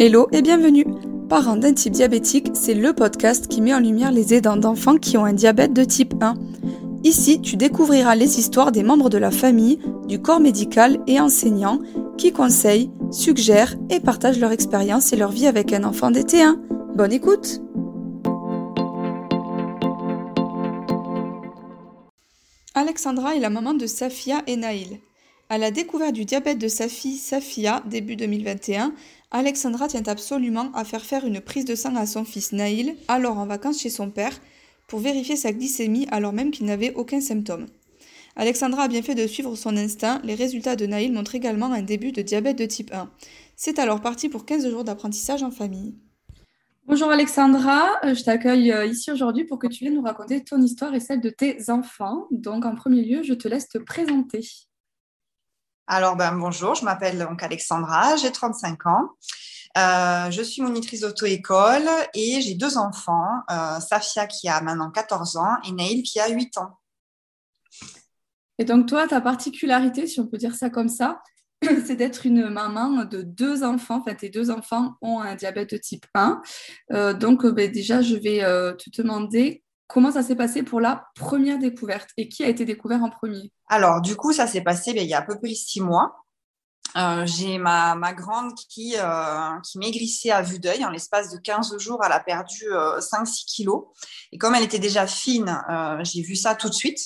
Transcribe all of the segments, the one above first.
Hello et bienvenue Parents d'un type diabétique, c'est le podcast qui met en lumière les aidants d'enfants qui ont un diabète de type 1. Ici, tu découvriras les histoires des membres de la famille, du corps médical et enseignants qui conseillent, suggèrent et partagent leur expérience et leur vie avec un enfant DT1. Bonne écoute Alexandra est la maman de Safia et Naïl. À la découverte du diabète de sa fille Safia début 2021, Alexandra tient absolument à faire faire une prise de sang à son fils Naïl, alors en vacances chez son père, pour vérifier sa glycémie alors même qu'il n'avait aucun symptôme. Alexandra a bien fait de suivre son instinct, les résultats de Naïl montrent également un début de diabète de type 1. C'est alors parti pour 15 jours d'apprentissage en famille. Bonjour Alexandra, euh, je t'accueille euh, ici aujourd'hui pour que tu viennes nous raconter ton histoire et celle de tes enfants. Donc en premier lieu, je te laisse te présenter. Alors, ben, bonjour, je m'appelle donc Alexandra, j'ai 35 ans. Euh, je suis monitrice d'auto-école et j'ai deux enfants, euh, Safia qui a maintenant 14 ans et Naïl qui a 8 ans. Et donc toi, ta particularité, si on peut dire ça comme ça, c'est d'être une maman de deux enfants. Enfin, tes deux enfants ont un diabète de type 1. Euh, donc ben, déjà, je vais te demander Comment ça s'est passé pour la première découverte et qui a été découvert en premier? Alors, du coup, ça s'est passé ben, il y a à peu près six mois. Euh, j'ai ma, ma, grande qui, euh, qui maigrissait à vue d'œil. En l'espace de 15 jours, elle a perdu 5-6 euh, kilos. Et comme elle était déjà fine, j'ai vu ça tout de suite.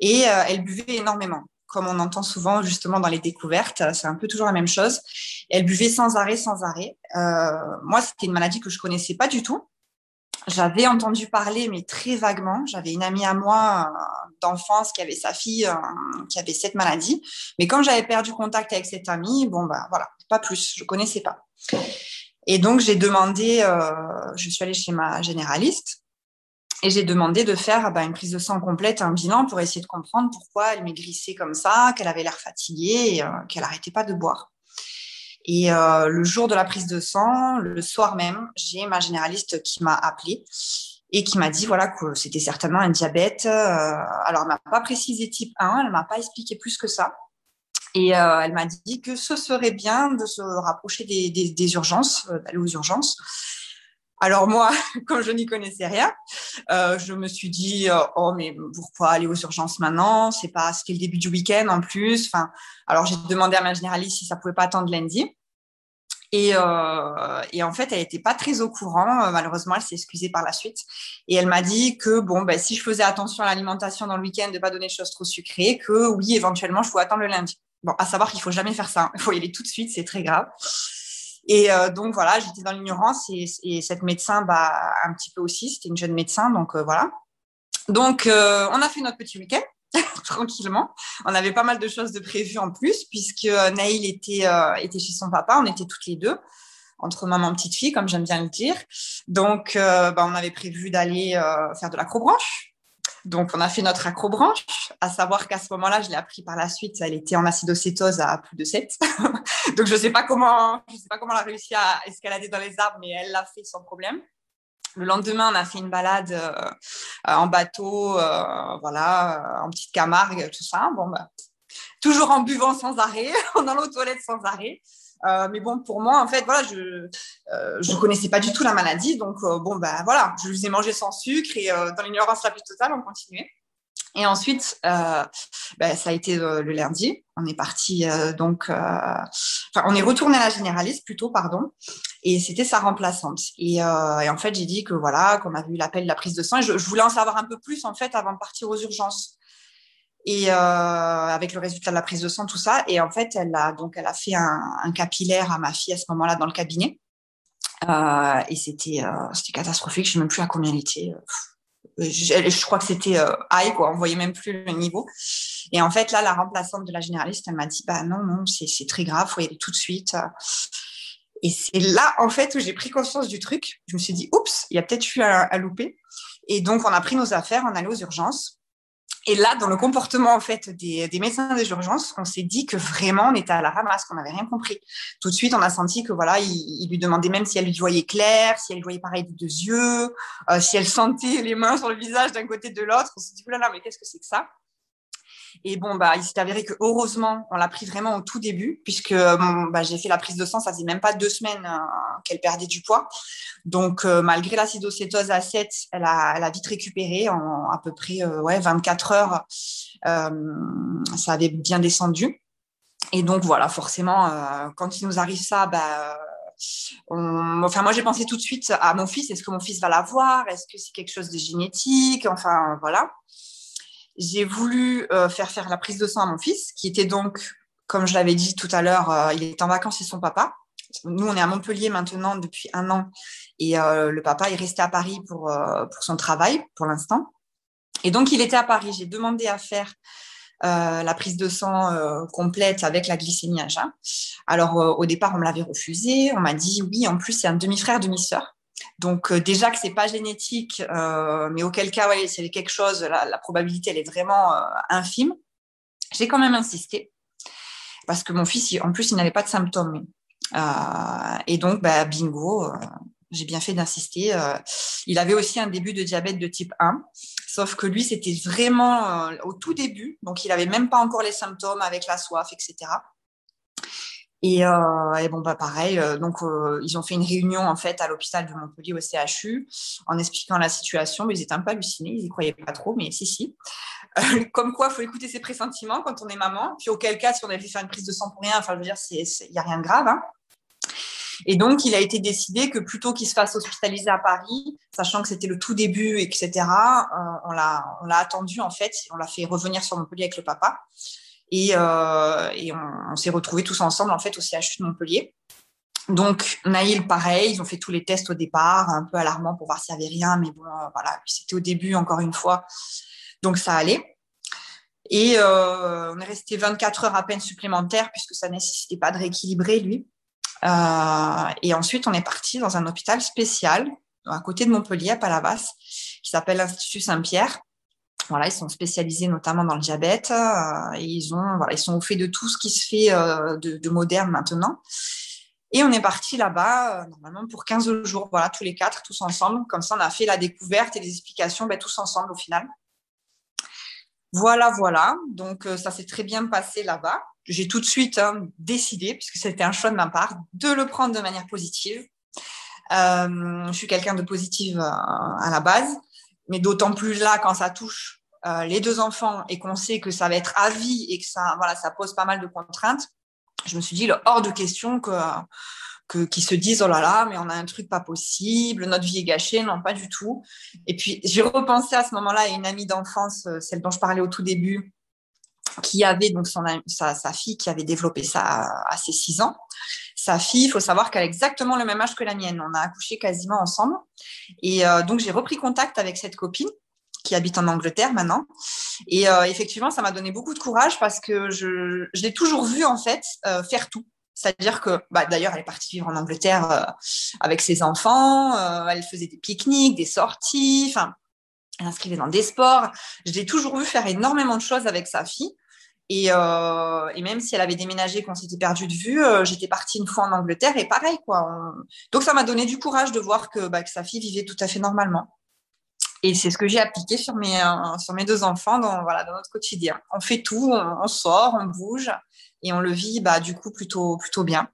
Et elle buvait énormément. Comme on entend souvent justement dans les découvertes, c'est un peu toujours la même chose. Elle buvait sans arrêt, sans arrêt. moi, c'était une maladie que je connaissais pas du tout. J'avais entendu parler, mais très vaguement. J'avais une amie à moi euh, d'enfance qui avait sa fille euh, qui avait cette maladie. Mais comme j'avais perdu contact avec cette amie, bon, bah voilà, pas plus, je connaissais pas. Et donc, j'ai demandé, euh, je suis allée chez ma généraliste et j'ai demandé de faire bah, une prise de sang complète, un bilan pour essayer de comprendre pourquoi elle maigrissait comme ça, qu'elle avait l'air fatiguée et qu'elle n'arrêtait pas de boire. Et euh, le jour de la prise de sang, le soir même, j'ai ma généraliste qui m'a appelée et qui m'a dit voilà que c'était certainement un diabète. Euh, alors, elle m'a pas précisé type 1, elle m'a pas expliqué plus que ça. Et euh, elle m'a dit que ce serait bien de se rapprocher des, des, des urgences, euh, d'aller aux urgences. Alors moi, comme je n'y connaissais rien, euh, je me suis dit euh, oh mais pourquoi aller aux urgences maintenant? C'est pas c'était le début du week-end en plus. Enfin, alors j'ai demandé à ma généraliste si ça pouvait pas attendre lundi. Et, euh, et en fait, elle n'était pas très au courant. Malheureusement, elle s'est excusée par la suite. Et elle m'a dit que bon, ben, si je faisais attention à l'alimentation dans le week-end, de pas donner de choses trop sucrées, que oui, éventuellement, je pouvais attendre le lundi. Bon, à savoir qu'il faut jamais faire ça. Il faut y aller tout de suite, c'est très grave. Et euh, donc voilà, j'étais dans l'ignorance et, et, cette médecin, bah, un petit peu aussi, c'était une jeune médecin, donc euh, voilà. Donc euh, on a fait notre petit week-end tranquillement. On avait pas mal de choses de prévues en plus puisque Naïl était, était chez son papa, on était toutes les deux entre maman et petite fille, comme j'aime bien le dire. Donc, bah, on avait prévu d'aller faire de l'acrobranche. Donc, on a fait notre acrobranche, à savoir qu'à ce moment-là, je l'ai appris par la suite, elle était en acidocétose à plus de 7. Donc, je ne sais pas comment, je sais pas comment elle a réussi à escalader dans les arbres, mais elle l'a fait sans problème. Le lendemain, on a fait une balade euh, en bateau, euh, voilà, en petite Camargue, tout ça. Bon, bah, toujours en buvant sans arrêt, en allant aux toilettes sans arrêt. Euh, mais bon, pour moi, en fait, voilà, je ne connaissais pas du tout la maladie. Donc, bon, ben voilà, je les ai mangés sans sucre et dans l'ignorance la plus totale, on continuait. Et ensuite, euh, ben, ça a été le, lundi. On est parti euh, donc, euh, on est retourné à la généraliste plutôt, pardon. Et c'était sa remplaçante. Et, et en fait, j'ai dit que voilà, qu'on avait eu l'appel de la prise de sang. Et je, je, voulais en savoir un peu plus en fait avant de partir aux urgences. Et avec le résultat de la prise de sang, tout ça. Et en fait, elle a donc elle a fait un, capillaire à ma fille à ce moment-là dans le cabinet. et c'était c'était catastrophique. Je ne sais même plus à combien elle était je, crois que c'était euh, high, quoi. On voyait même plus le niveau. Et en fait, là, la remplaçante de la généraliste, elle m'a dit, bah non, non, c'est très grave, faut y aller tout de suite. Et c'est là, en fait, où j'ai pris conscience du truc. Je me suis dit, oups, il y a peut-être eu à, à louper. Et donc, on a pris nos affaires, on allait aux urgences. Et là, dans le comportement en fait des, médecins des urgences, on s'est dit que vraiment on était à la ramasse, qu'on n'avait rien compris. Tout de suite, on a senti que voilà, il, lui demandait même si elle lui voyait clair, si elle voyait pareil des deux yeux, euh, si elle sentait les mains sur le visage d'un côté de l'autre. On s'est dit là, mais qu'est-ce que c'est que ça? Et bon, bah, il s'est avéré que heureusement, on l'a pris vraiment au tout début, puisque bah, j'ai fait la prise de sang, ça faisait même pas deux semaines qu'elle perdait du poids. Donc, malgré l'acidocétose à 7, elle a, vite récupéré en à peu près ouais, 24 heures. ça avait bien descendu. Et donc, voilà, forcément, quand il nous arrive ça, bah, Enfin, moi, j'ai pensé tout de suite à mon fils. Est-ce que mon fils va l'avoir Est-ce que c'est quelque chose de génétique? Enfin, voilà. J'ai voulu euh, faire faire la prise de sang à mon fils, qui était donc, comme je l'avais dit tout à l'heure, euh, il est en vacances chez son papa. Nous, on est à Montpellier maintenant depuis un an. Et euh, le papa est resté à Paris pour, pour son travail, pour l'instant. Et donc, il était à Paris. J'ai demandé à faire euh, la prise de sang euh, complète avec la glycémie à jeun. Alors, euh, au départ, on me l'avait refusé. On m'a dit oui, en plus, c'est un demi-frère, demi-sœur. Donc, déjà que c'est pas génétique, mais auquel cas, ouais, c'est quelque chose, la, probabilité, elle est vraiment infime. J'ai quand même insisté parce que mon fils, en plus, il n'avait pas de symptômes. et donc, bah, bingo, j'ai bien fait d'insister. Euh, il avait aussi un début de diabète de type 1, sauf que lui, c'était vraiment euh, au tout début, donc il n'avait même pas encore les symptômes avec la soif, etc. Euh, et, bon, bah pareil, donc ils ont fait une réunion en fait à l'hôpital de Montpellier au CHU en expliquant la situation, mais ils étaient un peu hallucinés, ils n'y croyaient pas trop, mais si, si. comme quoi, il faut écouter ses pressentiments quand on est maman, puis auquel cas, si on avait fait une prise de sang pour rien, enfin, je veux dire, il n'y a rien de grave. Hein. Et donc, il a été décidé que plutôt qu'il se fasse hospitaliser à Paris, sachant que c'était le tout début, etc., euh, on l'a attendu, en fait, on l'a fait revenir sur Montpellier avec le papa. Et, euh, on, s'est retrouvés tous ensemble, en fait, au CHU de Montpellier. Donc, Naïl, pareil, ils ont fait tous les tests au départ, un peu alarmant pour voir s'il n'y avait rien, mais bon, euh, voilà, c'était au début, encore une fois, donc ça allait. Et on est resté 24 heures à peine supplémentaires, puisque ça nécessitait pas de rééquilibrer, lui. Euh, et ensuite, on est parti dans un hôpital spécial à côté de Montpellier, à Palavas, qui s'appelle l'Institut Saint-Pierre. Voilà, ils sont spécialisés notamment dans le diabète euh, et ils ont, voilà, ils sont au fait de tout ce qui se fait euh, de, moderne maintenant. Et on est parti là-bas normalement pour 15 jours, voilà, tous les quatre, tous ensemble. Comme ça, on a fait la découverte et les explications ben, tous ensemble au final. Voilà, voilà. Donc, ça s'est très bien passé là-bas j'ai tout de suite hein, décidé, puisque c'était un choix de ma part, de le prendre de manière positive. Euh, je suis quelqu'un de positive euh, à la base, mais d'autant plus là quand ça touche euh, les deux enfants et qu'on sait que ça va être à vie et que ça, voilà, ça pose pas mal de contraintes. Je me suis dit, hors de question que que, qui se disent oh là là, mais on a un truc pas possible, notre vie est gâchée, non pas du tout. Et puis j'ai repensé à ce moment-là à une amie d'enfance, celle dont je parlais au tout début, qui avait donc sa, sa, fille qui avait développé ça à, ses 6 ans. Sa fille, il faut savoir qu'elle a exactement le même âge que la mienne. On a accouché quasiment ensemble. Et euh, donc, j'ai repris contact avec cette copine qui habite en Angleterre maintenant. Et euh, effectivement, ça m'a donné beaucoup de courage parce que je, je l'ai toujours vue, en fait, euh, faire tout. C'est-à-dire que, bah, d'ailleurs, elle est partie vivre en Angleterre euh, avec ses enfants. Euh, elle faisait des pique-niques, des sorties. Enfin, elle inscrivait dans des sports. Je l'ai toujours vu faire énormément de choses avec sa fille. Euh, et, même si elle avait déménagé, qu'on s'était perdu de vue, euh, j'étais partie une fois en Angleterre et pareil, quoi. Donc, ça m'a donné du courage de voir que, bah, que, sa fille vivait tout à fait normalement. Et c'est ce que j'ai appliqué sur mes, euh, sur mes deux enfants dans, voilà, dans notre quotidien. On fait tout, on, sort, on bouge et on le vit, bah, du coup, plutôt, plutôt bien.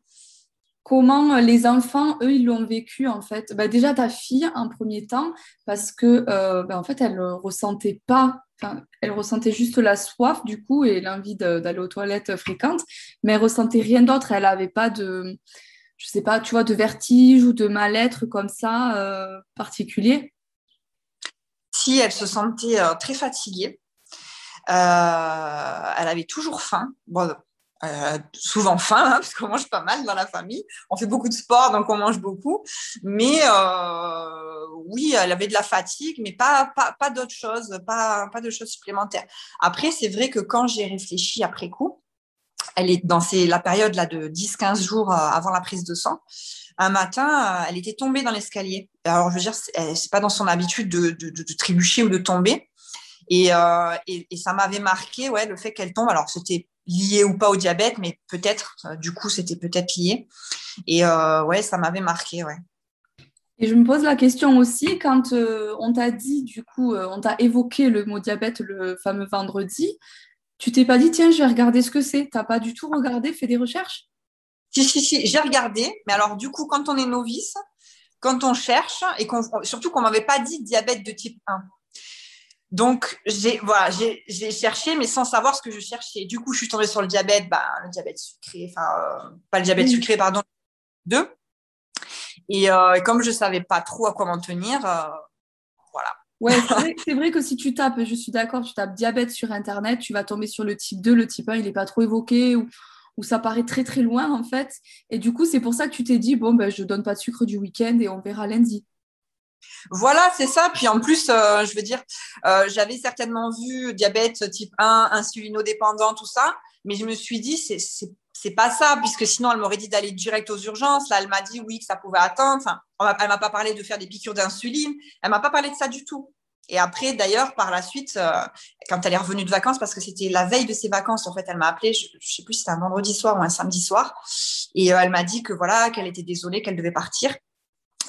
Comment les enfants, eux, ils l'ont vécu en fait bah, Déjà ta fille en premier temps, parce que bah, en fait, elle ne ressentait pas elle ressentait juste la soif du coup et l'envie d'aller aux toilettes fréquentes, mais elle ressentait rien d'autre. Elle n'avait pas de, je sais pas, tu vois, de vertige ou de mal-être comme ça euh, particulier. Si elle se sentait euh, très fatiguée, euh, elle avait toujours faim. Bon, euh, souvent faim, hein, parce qu'on mange pas mal dans la famille. On fait beaucoup de sport, donc on mange beaucoup. Mais euh, oui, elle avait de la fatigue, mais pas, pas, pas d'autres choses, pas, pas de choses supplémentaires. Après, c'est vrai que quand j'ai réfléchi après coup, elle est dans ces, la période là de 10-15 jours euh, avant la prise de sang. Un matin, elle était tombée dans l'escalier. Alors, je veux dire, c'est pas dans son habitude de, de, de, trébucher ou de tomber. Et, et, et, ça m'avait marqué, ouais, le fait qu'elle tombe. Alors, c'était lié ou pas au diabète, mais peut-être, euh, du coup, c'était peut-être lié. Et euh, ouais, ça m'avait marqué, ouais. Et je me pose la question aussi, quand euh, on t'a dit, du coup, on t'a évoqué le mot diabète le fameux vendredi, Tu t'es pas dit, tiens, je vais regarder ce que c'est. T'as pas du tout regardé, fait des recherches? Si, si, si, j'ai regardé. Mais alors, du coup, quand on est novice, quand on cherche, et surtout qu'on m'avait pas dit diabète de type 1. Donc, j'ai voilà, j'ai cherché, mais sans savoir ce que je cherchais. Du coup, je suis tombée sur le diabète, bah, le diabète sucré, enfin, euh, pas le diabète sucré, pardon, 2. Euh, et, comme je savais pas trop à quoi m'en tenir, euh, voilà. Ouais, c'est vrai, que si tu tapes, je suis d'accord, tu tapes diabète sur Internet, tu vas tomber sur le type 2, le type 1, il n'est pas trop évoqué, ou, ou, ça paraît très très loin en fait. Et du coup, c'est pour ça que tu t'es dit, bon, ben, je donne pas de sucre du week-end et on verra lundi. Voilà, c'est ça. Puis en plus, euh, je veux dire, euh, j'avais certainement vu diabète type 1, insulinodépendant, tout ça, mais je me suis dit, c'est, pas ça, puisque sinon, elle m'aurait dit d'aller direct aux urgences. Là, elle m'a dit oui, que ça pouvait attendre. Enfin, elle m'a pas parlé de faire des piqûres d'insuline. Elle m'a pas parlé de ça du tout. Et après, d'ailleurs, par la suite, euh, quand elle est revenue de vacances, parce que c'était la veille de ses vacances, en fait, elle m'a appelé, je, ne sais plus si c'était un vendredi soir ou un samedi soir, et elle m'a dit que voilà, qu'elle était désolée, qu'elle devait partir.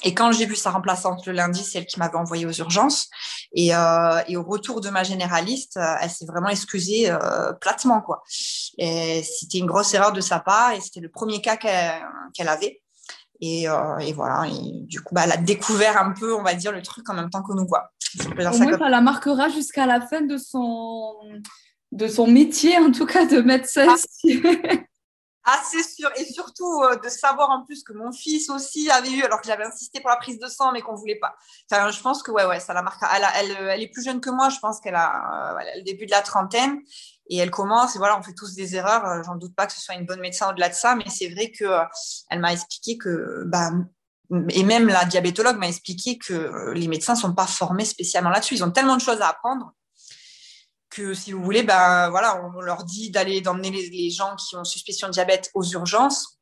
Et quand j'ai vu sa remplaçante le lundi, c'est elle qui m'avait envoyée aux urgences. Et, euh, et, au retour de ma généraliste, euh, elle s'est vraiment excusée euh, platement. quoi. C'était une grosse erreur de sa part et c'était le premier cas qu'elle avait. Et, euh, et, voilà, et du coup, bah, elle a découvert un peu, on va dire, le truc en même temps que nous. voit. Au moins, ça la marquera jusqu'à la fin de son, de son métier, en tout cas de médecin. Ah. C'est sûr. Et surtout, euh, de savoir en plus que mon fils aussi avait eu, alors que j'avais insisté pour la prise de sang, mais qu'on voulait pas. Je pense que, ouais, ouais, ça la marque. Elle, elle, est plus jeune que moi. Je pense qu'elle a, euh, le début de la trentaine. Et elle commence, et voilà, on fait tous des erreurs. Euh, j'en doute pas que ce soit une bonne médecin au-delà de ça, mais c'est vrai que elle m'a expliqué que, bah, et même la diabétologue m'a expliqué que les médecins sont pas formés spécialement là-dessus. Ils ont tellement de choses à apprendre que si vous voulez, ben voilà, on leur dit d'aller d'emmener les, gens qui ont suspicion de diabète aux urgences,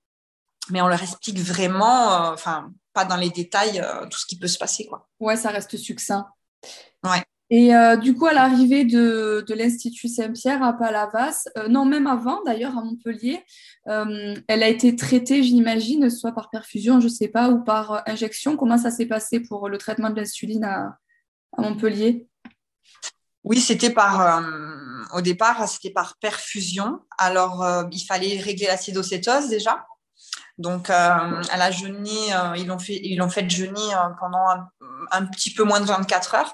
mais on leur explique vraiment, euh, enfin pas dans les détails, euh, tout ce qui peut se passer quoi. Ouais, ça reste succinct. Ouais. Et euh, du coup, à l'arrivée de, de l'Institut Saint-Pierre à Palavas, non, même avant d'ailleurs à Montpellier, elle a été traitée, j'imagine, soit par perfusion, je ne sais pas, ou par injection. Comment ça s'est passé pour le traitement de l'insuline à, à Montpellier? Oui, c'était par, euh, au départ, c'était par perfusion. Alors, euh, il fallait régler l'acidocétose déjà. Donc, euh, elle a jeûné, ils l'ont fait, ils jeûner pendant un, petit peu moins de 24 heures.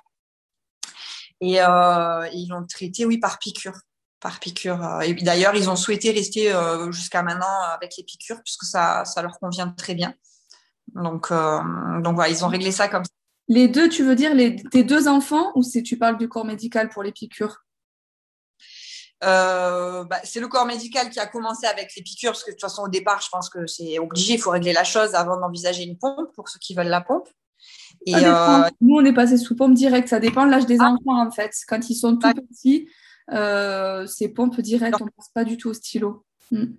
Et ils l'ont traité, oui, par piqûre. Par piqûre. D'ailleurs, ils ont souhaité rester jusqu'à maintenant avec les piqûres, puisque ça, ça leur convient très bien. Donc, donc voilà, ils ont réglé ça comme ça. Les deux, tu veux dire les, tes deux enfants ou si tu parles du corps médical pour les piqûres euh, bah, c'est le corps médical qui a commencé avec les piqûres, parce que de toute façon, au départ, je pense que c'est obligé, il faut régler la chose avant d'envisager une pompe pour ceux qui veulent la pompe. Et euh, Nous, on est passé sous pompe directe, ça dépend de l'âge des ah. enfants en fait. Quand ils sont tout petits, euh, c'est pompe directe, on ne passe pas du tout au stylo. Hmm.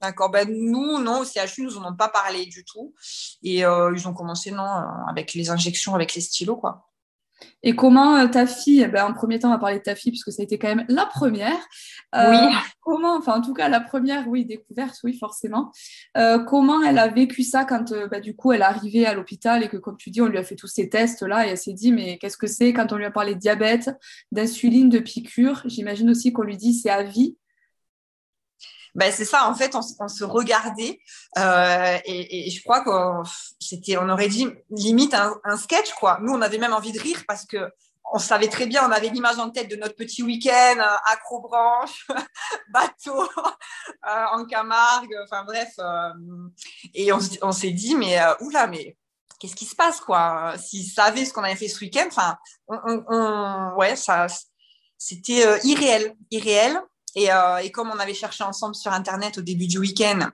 D'accord. Ben, nous, non, au CHU, nous n'en ont pas parlé du tout. Et euh, ils ont commencé, non, euh, avec les injections, avec les stylos, quoi. Et comment euh, ta fille, ben, en premier temps, on va parler de ta fille, puisque ça a été quand même la première. oui. Comment, enfin, en tout cas, la première, oui, découverte, oui, forcément. comment elle a vécu ça quand, ben, du coup, elle est arrivée à l'hôpital et que, comme tu dis, on lui a fait tous ces tests-là et elle s'est dit, mais qu'est-ce que c'est quand on lui a parlé de diabète, d'insuline, de piqûre? J'imagine aussi qu'on lui dit c'est à vie. Ben, c'est ça, en fait, on, se regardait euh, et, je crois qu'on c'était, on aurait dit limite un, sketch, quoi. Nous, on avait même envie de rire parce que on savait très bien, on avait l'image en tête de notre petit week-end, euh, accrobranche, bateau, euh, en Camargue, enfin bref. et on, s'est dit, mais oula, mais qu'est-ce qui se passe, quoi? S'ils savaient ce qu'on avait fait ce week-end, enfin, on, ouais, ça, c'était irréel, irréel. Euh, et, comme on avait cherché ensemble sur Internet au début du week-end,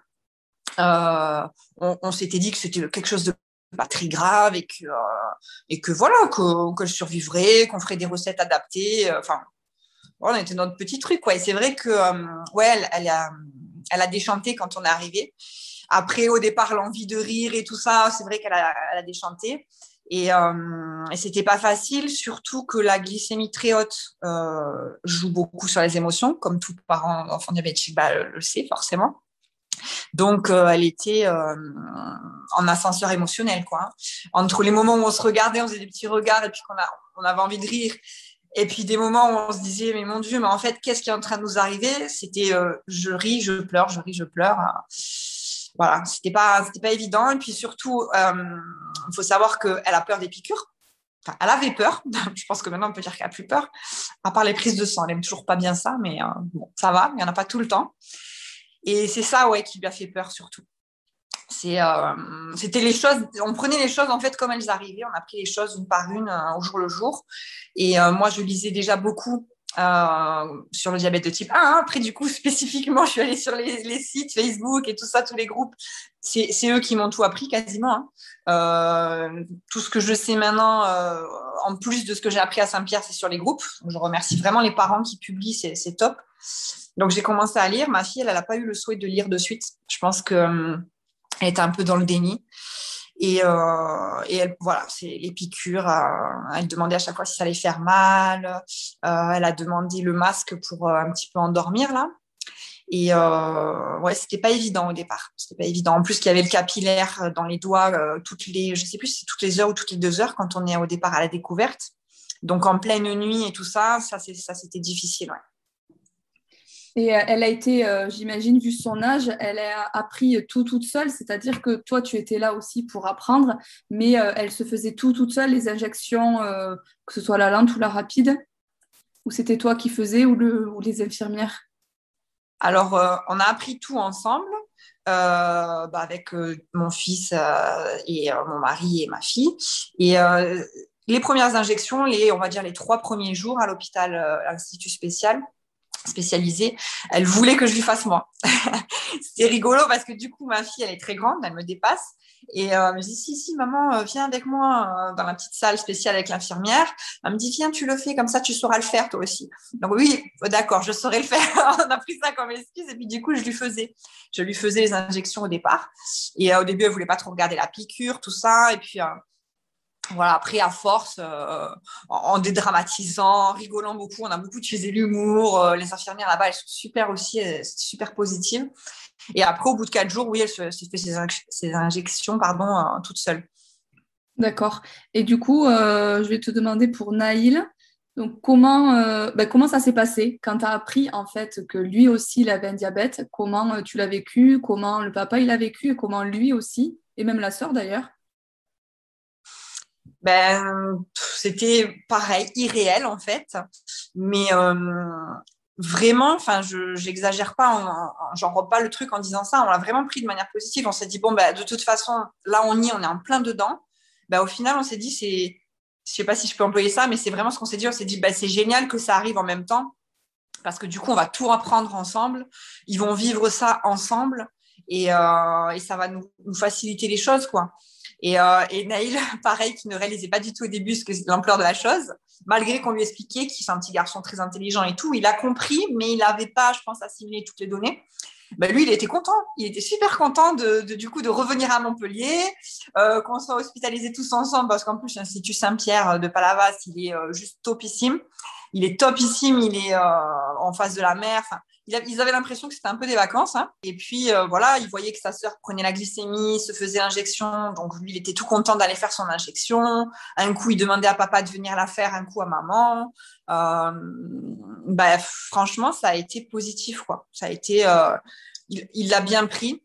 euh, on, s'était dit que c'était quelque chose de pas très grave et que, euh, voilà, que, je survivrais, qu'on ferait des recettes adaptées. Enfin, on était notre petit truc. Quoi. Et c'est vrai que, ouais, elle, a, déchanté quand on est arrivé. Après, au départ, l'envie de rire et tout ça, c'est vrai qu'elle a, elle a déchanté. Et, euh, et c'était pas facile, surtout que la glycémie très haute euh, joue beaucoup sur les émotions, comme tout parent enfant diabétique bah, le sait forcément. Donc, euh, elle était euh, en ascenseur émotionnel, quoi. Entre les moments où on se regardait, on faisait des petits regards et puis qu'on avait envie de rire, Et puis des moments où on se disait, mais mon Dieu, mais en fait, qu'est-ce qui est en train de nous arriver? C'était je ris, je pleure, je ris, je pleure. Voilà, c'était pas, c'était pas évident. Et puis surtout, il faut savoir qu'elle a peur des piqûres. Enfin, elle avait peur. Je pense que maintenant, on peut dire qu'elle a plus peur. À part les prises de sang, elle n'aime toujours pas bien ça, mais bon, ça va, il n'y en a pas tout le temps. Et c'est ça, ouais, qui lui a fait peur surtout. Euh, c'était les choses, on prenait les choses en fait comme elles arrivaient, on a pris les choses une par une euh, au jour le jour. Et euh, moi, je lisais déjà beaucoup sur le diabète de type 1. Hein. Après, du coup, spécifiquement, je suis allée sur les, sites Facebook et tout ça, tous les groupes. C'est eux qui m'ont tout appris quasiment. Hein. tout ce que je sais maintenant, en plus de ce que j'ai appris à Saint-Pierre, c'est sur les groupes. je remercie vraiment les parents qui publient, c'est top. Donc, j'ai commencé à lire. Ma fille, elle n'a pas eu le souhait de lire de suite. Je pense que hum, elle était un peu dans le déni. Et, euh, et elle, voilà, c'est les piqûres. Euh, elle demandait à chaque fois si ça allait faire mal. Euh, elle a demandé le masque pour un petit peu endormir là. Et ouais, c'était pas évident au départ. C'était pas évident. En plus, qu'il y avait le capillaire dans les doigts toutes les, je sais plus c'est toutes les heures ou toutes les deux heures quand on est au départ à la découverte. Donc en pleine nuit et tout ça, ça, ça c'était difficile. Ouais. Et euh, elle a été, euh, j'imagine, vu son âge, elle a appris tout toute seule, c'est-à-dire que toi, tu étais là aussi pour apprendre, mais euh, elle se faisait tout toute seule, les injections, que ce soit la lente ou la rapide, ou c'était toi qui faisais, ou, le, les infirmières? Alors, on a appris tout ensemble. Bah, avec mon fils et mon mari et ma fille. Et les premières injections, les, on va dire les trois premiers jours à l'hôpital, à l'Institut spécial, spécialisée, elle voulait que je lui fasse moi. C'était rigolo parce que du coup, ma fille, elle est très grande, elle me dépasse. Et euh, me dit, si, si, maman, euh, viens avec moi euh, dans la petite salle spéciale avec l'infirmière. Elle me dit, viens, tu le fais, comme ça, tu sauras le faire toi aussi. Donc oui, d'accord, je saurais le faire. On a pris ça comme excuse. Et puis du coup, je lui faisais. Je lui faisais les injections au départ. Et au début, elle voulait pas trop regarder la piqûre, tout ça. Et puis voilà, après, à force, euh, en, dédramatisant, en rigolant beaucoup, on a beaucoup utilisé l'humour. Euh, les infirmières là-bas, elles sont super aussi, super positives. Et après, au bout de quatre jours, oui, elle s'est fait ses, injections pardon, euh, toute seule. D'accord. Et du coup, je vais te demander pour Naïl, donc comment, ben, comment ça s'est passé quand tu as appris en fait que lui aussi il avait un diabète? Comment tu l'as vécu? Comment le papa il a vécu? Et comment lui aussi Et même la sœur d'ailleurs ben, c'était pareil, irréel en fait. Mais euh, vraiment, enfin, je n'exagère pas, j'en robe pas le truc en disant ça. On l'a vraiment pris de manière positive. On s'est dit, bon, ben, de toute façon, là, on y est, on est en plein dedans. Ben, au final, on s'est dit, c'est, je sais pas si je peux employer ça, mais c'est vraiment ce qu'on s'est dit. On s'est dit, ben, c'est génial que ça arrive en même temps. Parce que du coup, on va tout apprendre ensemble. Ils vont vivre ça ensemble. Et, euh, et ça va nous, nous faciliter les choses, quoi. Et, euh, Naïl, pareil, qui ne réalisait pas du tout au début ce que l'ampleur de la chose, malgré qu'on lui expliquait qu'il est un petit garçon très intelligent et tout, il a compris, mais il n'avait pas, je pense, assimilé toutes les données. Ben lui, il était content. Il était super content de, du coup de revenir à Montpellier, euh, qu'on soit hospitalisés tous ensemble, parce qu'en plus l'Institut Saint-Pierre de Palavas, il est euh, juste topissime. Il est topissime, il est euh, en face de la mer. Ils avaient l'impression que c'était un peu des vacances. Hein. Et puis, euh, voilà, ils voyaient que sa sœur prenait la glycémie, se faisait injection. Donc, lui, il était tout content d'aller faire son injection. Un coup, il demandait à papa de venir la faire, un coup à maman. Euh, bah, franchement, ça a été positif. Quoi. Ça a été, euh, il l'a bien pris.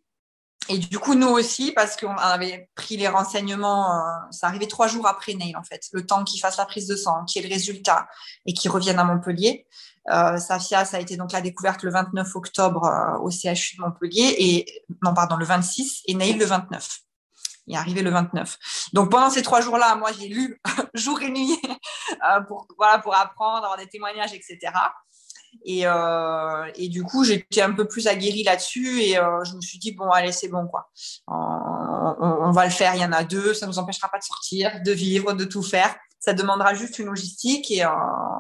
Et du coup, nous aussi, parce qu'on avait pris les renseignements, ça arrivait trois jours après Neil, en fait, le temps qu'il fasse la prise de sang, qu'il ait le résultat et qu'il revienne à Montpellier. Euh, Safia, ça a été donc la découverte le 29 octobre euh, au CHU de Montpellier et non pardon le 26 et Naïl le 29. Il est arrivé le 29. Donc pendant ces trois jours-là, moi j'ai lu jour et nuit euh, pour voilà pour apprendre, avoir des témoignages, etc. Et, euh, et, du coup, j'étais un peu plus aguerrie là-dessus et euh, je me suis dit, bon, allez, c'est bon, quoi. On, va le faire, il y en a deux, ça ne nous empêchera pas de sortir, de vivre, de tout faire ça demandera juste une logistique. Et, euh,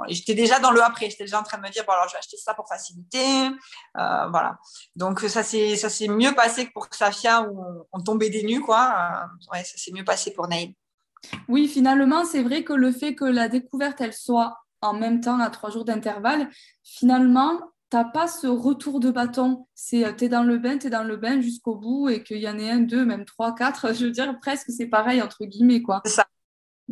j'étais déjà dans le après. J'étais déjà en train de me dire, bon, alors je vais acheter ça pour faciliter. Voilà. Donc, ça s'est, mieux passé que pour Safia où on, tombait des nues, quoi. Ouais, ça s'est mieux passé pour Naïl. Oui, finalement, c'est vrai que le fait que la découverte, elle soit en même temps à trois jours d'intervalle, finalement, tu n'as pas ce retour de bâton. C'est es dans le bain, tu es dans le bain jusqu'au bout et qu'il y en ait un, deux, même trois, quatre. Je veux dire, presque c'est pareil, entre guillemets, quoi. C'est ça.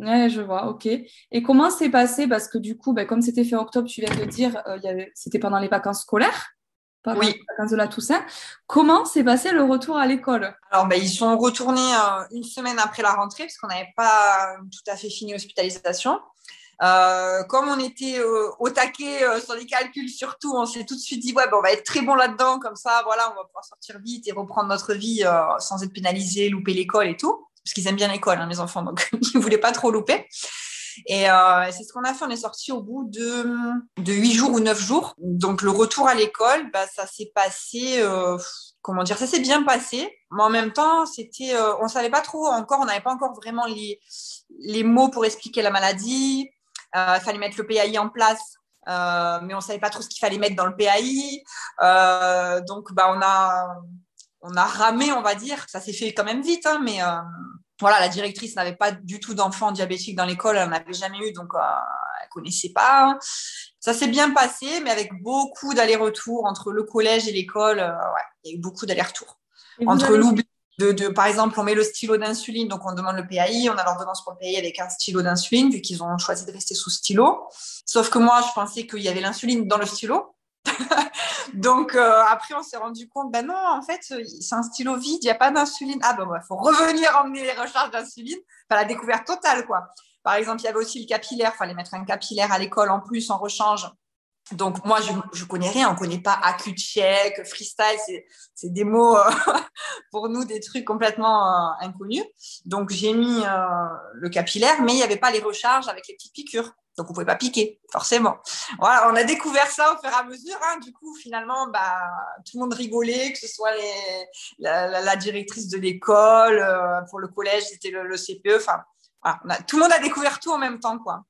Ouais, je vois, ok. Et comment s'est passé, parce que du coup, ben, comme c'était fait en octobre, tu viens de dire, euh, c'était pendant les vacances scolaires, pendant les vacances de la Toussaint. Comment s'est passé le retour à l'école? Alors, ben, ils sont retournés euh, une semaine après la rentrée, parce qu'on n'avait pas tout à fait fini l'hospitalisation. Euh, comme on était au taquet sur les calculs surtout, on s'est tout de suite dit ouais, ben, on va être très bon là-dedans, comme ça, voilà, on va pouvoir sortir vite et reprendre notre vie sans être pénalisé, louper l'école et tout parce qu'ils aiment bien l'école, hein, les enfants, donc ils ne voulaient pas trop louper. Et euh, c'est ce qu'on a fait. On est sorti au bout de, de 8 jours ou 9 jours. Donc, le retour à l'école, bah, ça s'est passé, euh, comment dire, ça s'est bien passé. Mais en même temps, c'était, euh, on savait pas trop encore, on n'avait pas encore vraiment les, les mots pour expliquer la maladie. Il fallait mettre le PAI en place. mais on ne savait pas trop ce qu'il fallait mettre dans le PAI. donc, bah, on a, on a ramé, on va dire. Ça s'est fait quand même vite, hein, mais euh, voilà, la directrice n'avait pas du tout d'enfants diabétiques dans l'école, elle n'avait jamais eu, donc euh, elle connaissait pas. Ça s'est bien passé, mais avec beaucoup d'allers-retours entre le collège et l'école. Euh, il y a eu beaucoup d'allers-retours. Entre l'oubli par exemple, on met le stylo d'insuline, donc on demande le PAI, on a l'ordonnance pour le PAI avec un stylo d'insuline, vu qu'ils ont choisi de rester sous stylo. Sauf que moi, je pensais qu'il y avait l'insuline dans le stylo. Donc euh, après, on s'est rendu compte, ben non, en fait, c'est un stylo vide, il n'y a pas d'insuline. Ah ben, il faut revenir emmener les recharges d'insuline. Enfin, la découverte totale, quoi. Par exemple, il y avait aussi le capillaire, il fallait mettre un capillaire à l'école en plus, en rechange. Donc moi, je ne connais rien, on ne connaît pas check, freestyle, c'est des mots euh, pour nous, des trucs complètement euh, inconnus. Donc j'ai mis le capillaire, mais il n'y avait pas les recharges avec les petites piqûres. Donc, on ne pouvait pas piquer, forcément. Voilà, on a découvert ça au fur et à mesure. Hein. Du coup, finalement, bah, tout le monde rigolait, que ce soit la, directrice de l'école, euh, pour le collège, c'était le, CPE. Enfin, tout le monde a découvert tout en même temps, quoi.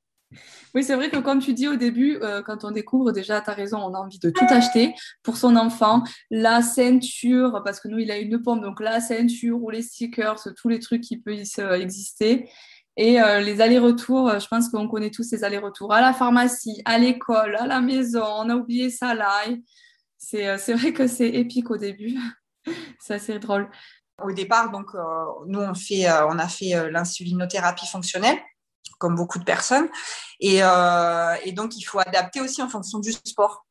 Oui, c'est vrai que comme tu dis au début, euh, quand on découvre, déjà, tu as raison, on a envie de tout acheter pour son enfant. La ceinture, parce que nous, il a une pompe, donc la ceinture ou les stickers, tous les trucs qui peuvent exister. Et euh, les allers-retours, euh, je pense qu'on connaît tous ces allers-retours à la pharmacie, à l'école, à la maison. On a oublié ça là. C'est, euh, c'est vrai que c'est épique au début. c'est assez drôle. Au départ, donc, nous, on, fait, on a fait l'insulinothérapie fonctionnelle, comme beaucoup de personnes. Et, et, donc, il faut adapter aussi en fonction du sport.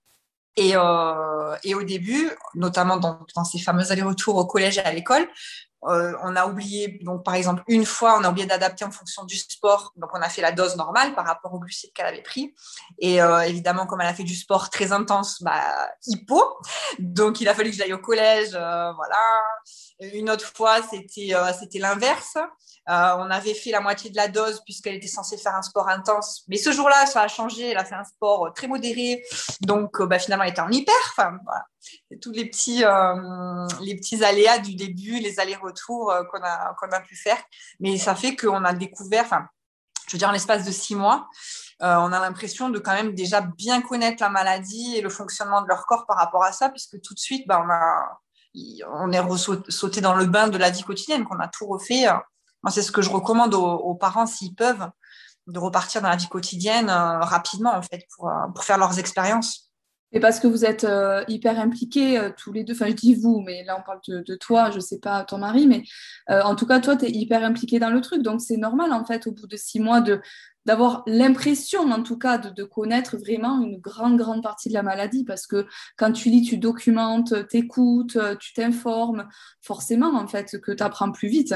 Et, et au début, notamment dans, ces fameux allers-retours au collège et à l'école, euh, on a oublié, donc par exemple, une fois, on a oublié d'adapter en fonction du sport. Donc, on a fait la dose normale par rapport au glucides qu'elle avait pris. Et euh, évidemment, comme elle a fait du sport très intense, bah, hypo. Donc, il a fallu que j'aille au collège. Euh, voilà. Une autre fois, c'était l'inverse. Euh, on avait fait la moitié de la dose puisqu'elle était censée faire un sport intense. Mais ce jour-là, ça a changé. Elle a fait un sport euh, très modéré. Donc, euh, bah, finalement, elle était en hyper. Enfin. Tous les petits, les petits aléas du début, les allers-retours qu'on a, pu faire. Mais ça fait qu'on a découvert, je veux dire, en l'espace de six mois, on a l'impression de quand même déjà bien connaître la maladie et le fonctionnement de leur corps par rapport à ça, puisque tout de suite, bah, on, on est sauté dans le bain de la vie quotidienne, qu'on a tout refait c'est ce que je recommande aux, parents s'ils peuvent, de repartir dans la vie quotidienne euh, rapidement, en fait, pour, euh, pour faire leurs expériences. Et parce que vous êtes euh, hyper impliqués tous les deux, enfin je dis vous, mais là on parle de, toi, je ne sais pas ton mari, mais en tout cas toi tu es hyper impliqué dans le truc, donc c'est normal en fait au bout de six mois d'avoir l'impression en tout cas de, de, connaître vraiment une grande grande partie de la maladie parce que quand tu lis, tu documentes, t'écoutes, tu t'informes, forcément en fait que tu apprends plus vite.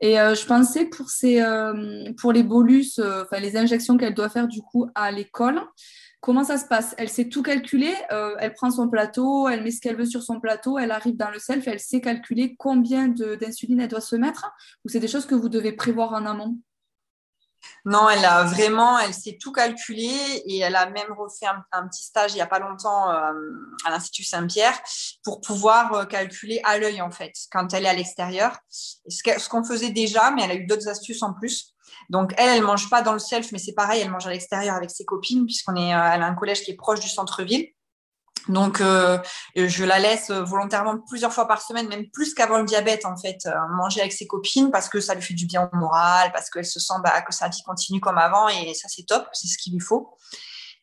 Et euh, je pensais pour, euh, pour les bolus, euh, enfin les injections qu'elle doit faire du coup à l'école, comment ça se passe? Elle sait tout calculer, elle prend son plateau, elle met ce qu'elle veut sur son plateau, elle arrive dans le self, elle sait calculer combien d'insuline elle doit se mettre, ou c'est des choses que vous devez prévoir en amont? Non, elle a vraiment, elle s'est tout calculé et elle a même refait un, petit stage il n'y a pas longtemps euh, à l'Institut Saint-Pierre pour pouvoir euh, calculer à l'œil en fait quand elle est à l'extérieur. Ce qu'on faisait déjà, mais elle a eu d'autres astuces en plus. Donc elle, elle mange pas dans le self, mais c'est pareil, elle mange à l'extérieur avec ses copines puisqu'on est, euh, elle a un collège qui est proche du centre-ville. Donc, euh, je la laisse volontairement plusieurs fois par semaine, même plus qu'avant le diabète, en fait, euh, manger avec ses copines parce que ça lui fait du bien au moral, parce qu'elle se sent bah, que sa vie continue comme avant et ça, c'est top, c'est ce qu'il lui faut.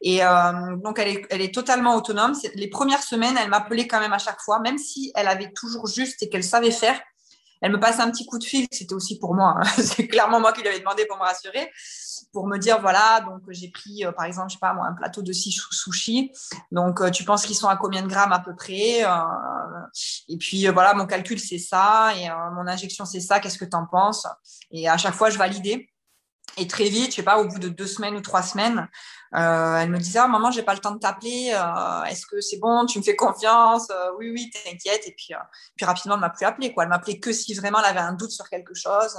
Et euh, donc, elle est totalement autonome. Les premières semaines, elle m'appelait quand même à chaque fois, même si elle avait toujours juste et qu'elle savait faire. Elle me passe un petit coup de fil, c'était aussi pour moi. Hein. C'est clairement moi qui lui avais demandé pour me rassurer, pour me dire voilà, donc j'ai pris par exemple, je sais pas moi, un plateau de six sushis. Donc tu penses qu'ils sont à combien de grammes à peu près Et puis voilà, mon calcul c'est ça et mon injection c'est ça. Qu'est-ce que tu en penses? Et à chaque fois, je validais. Et très vite, je sais pas, au bout de deux semaines ou trois semaines, euh, elle me disait, oh, maman, j'ai pas le temps de t'appeler. Euh, est-ce que c'est bon Tu me fais confiance euh, Oui, oui, t'inquiète. Et puis, puis rapidement, elle m'a plus appelé. Quoi. Elle m'appelait que si vraiment elle avait un doute sur quelque chose.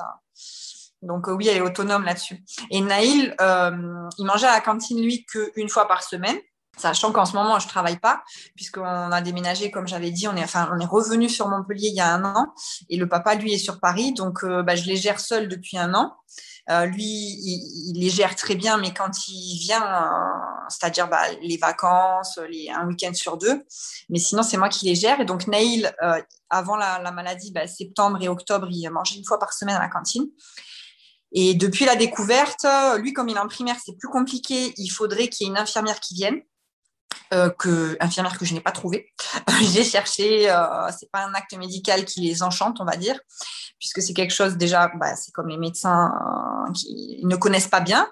Donc oui, elle est autonome là-dessus. Et Naïl, il mangeait à la cantine lui qu'une fois par semaine. Sachant qu'en ce moment, je travaille pas, puisqu'on a déménagé, comme j'avais dit, on est, enfin, on est revenu sur Montpellier il y a un an, et le papa, lui, est sur Paris, donc bah, je les gère seule depuis un an. Euh, lui, il, les gère très bien, mais quand il vient, euh, c'est-à-dire bah, les vacances, un week-end sur deux, mais sinon, c'est moi qui les gère. Et donc, Naïl, euh, avant la, maladie, bah, septembre et octobre, il mangeait une fois par semaine à la cantine. Et depuis la découverte, lui, comme il est en primaire, c'est plus compliqué. Il faudrait qu'il y ait une infirmière qui vienne. Que infirmière que je n'ai pas trouvée. J'ai cherché, euh, c'est pas un acte médical qui les enchante, on va dire puisque c'est quelque chose déjà, bah, c'est comme les médecins euh, qui ne connaissent pas bien,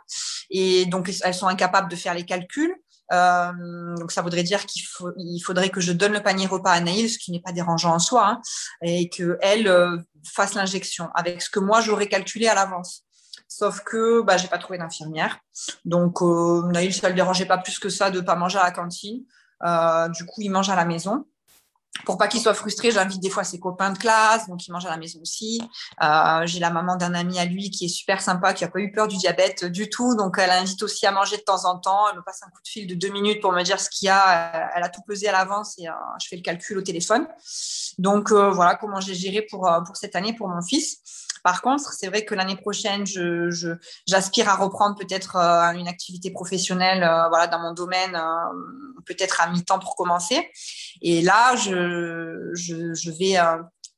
et donc elles sont incapables de faire les calculs. Euh, donc ça voudrait dire qu'il faut, il faudrait que je donne le panier repas à Naïl, ce qui n'est pas dérangeant en soi, hein, et qu'elle euh, fasse l'injection avec ce que moi j'aurais calculé à l'avance. Sauf que bah, j'ai pas trouvé d'infirmière. Donc euh, Naïl, ça le dérangeait pas plus que ça de pas manger à la cantine. Euh, du coup, il mange à la maison pour pas qu'il soit frustré, j'invite des fois ses copains de classe, donc il mange à la maison aussi. Euh, j'ai la maman d'un ami à lui qui est super sympa, qui a pas eu peur du diabète du tout, donc elle invite aussi à manger de temps en temps. Elle me passe un coup de fil de deux minutes pour me dire ce qu'il y a. Elle a tout pesé à l'avance et euh, je fais le calcul au téléphone. Donc euh, voilà comment j'ai géré pour pour cette année pour mon fils. Par contre, c'est vrai que l'année prochaine, j'aspire à reprendre peut-être euh, une activité professionnelle euh, voilà, dans mon domaine, euh, peut-être à mi-temps pour commencer. Et là, je, vais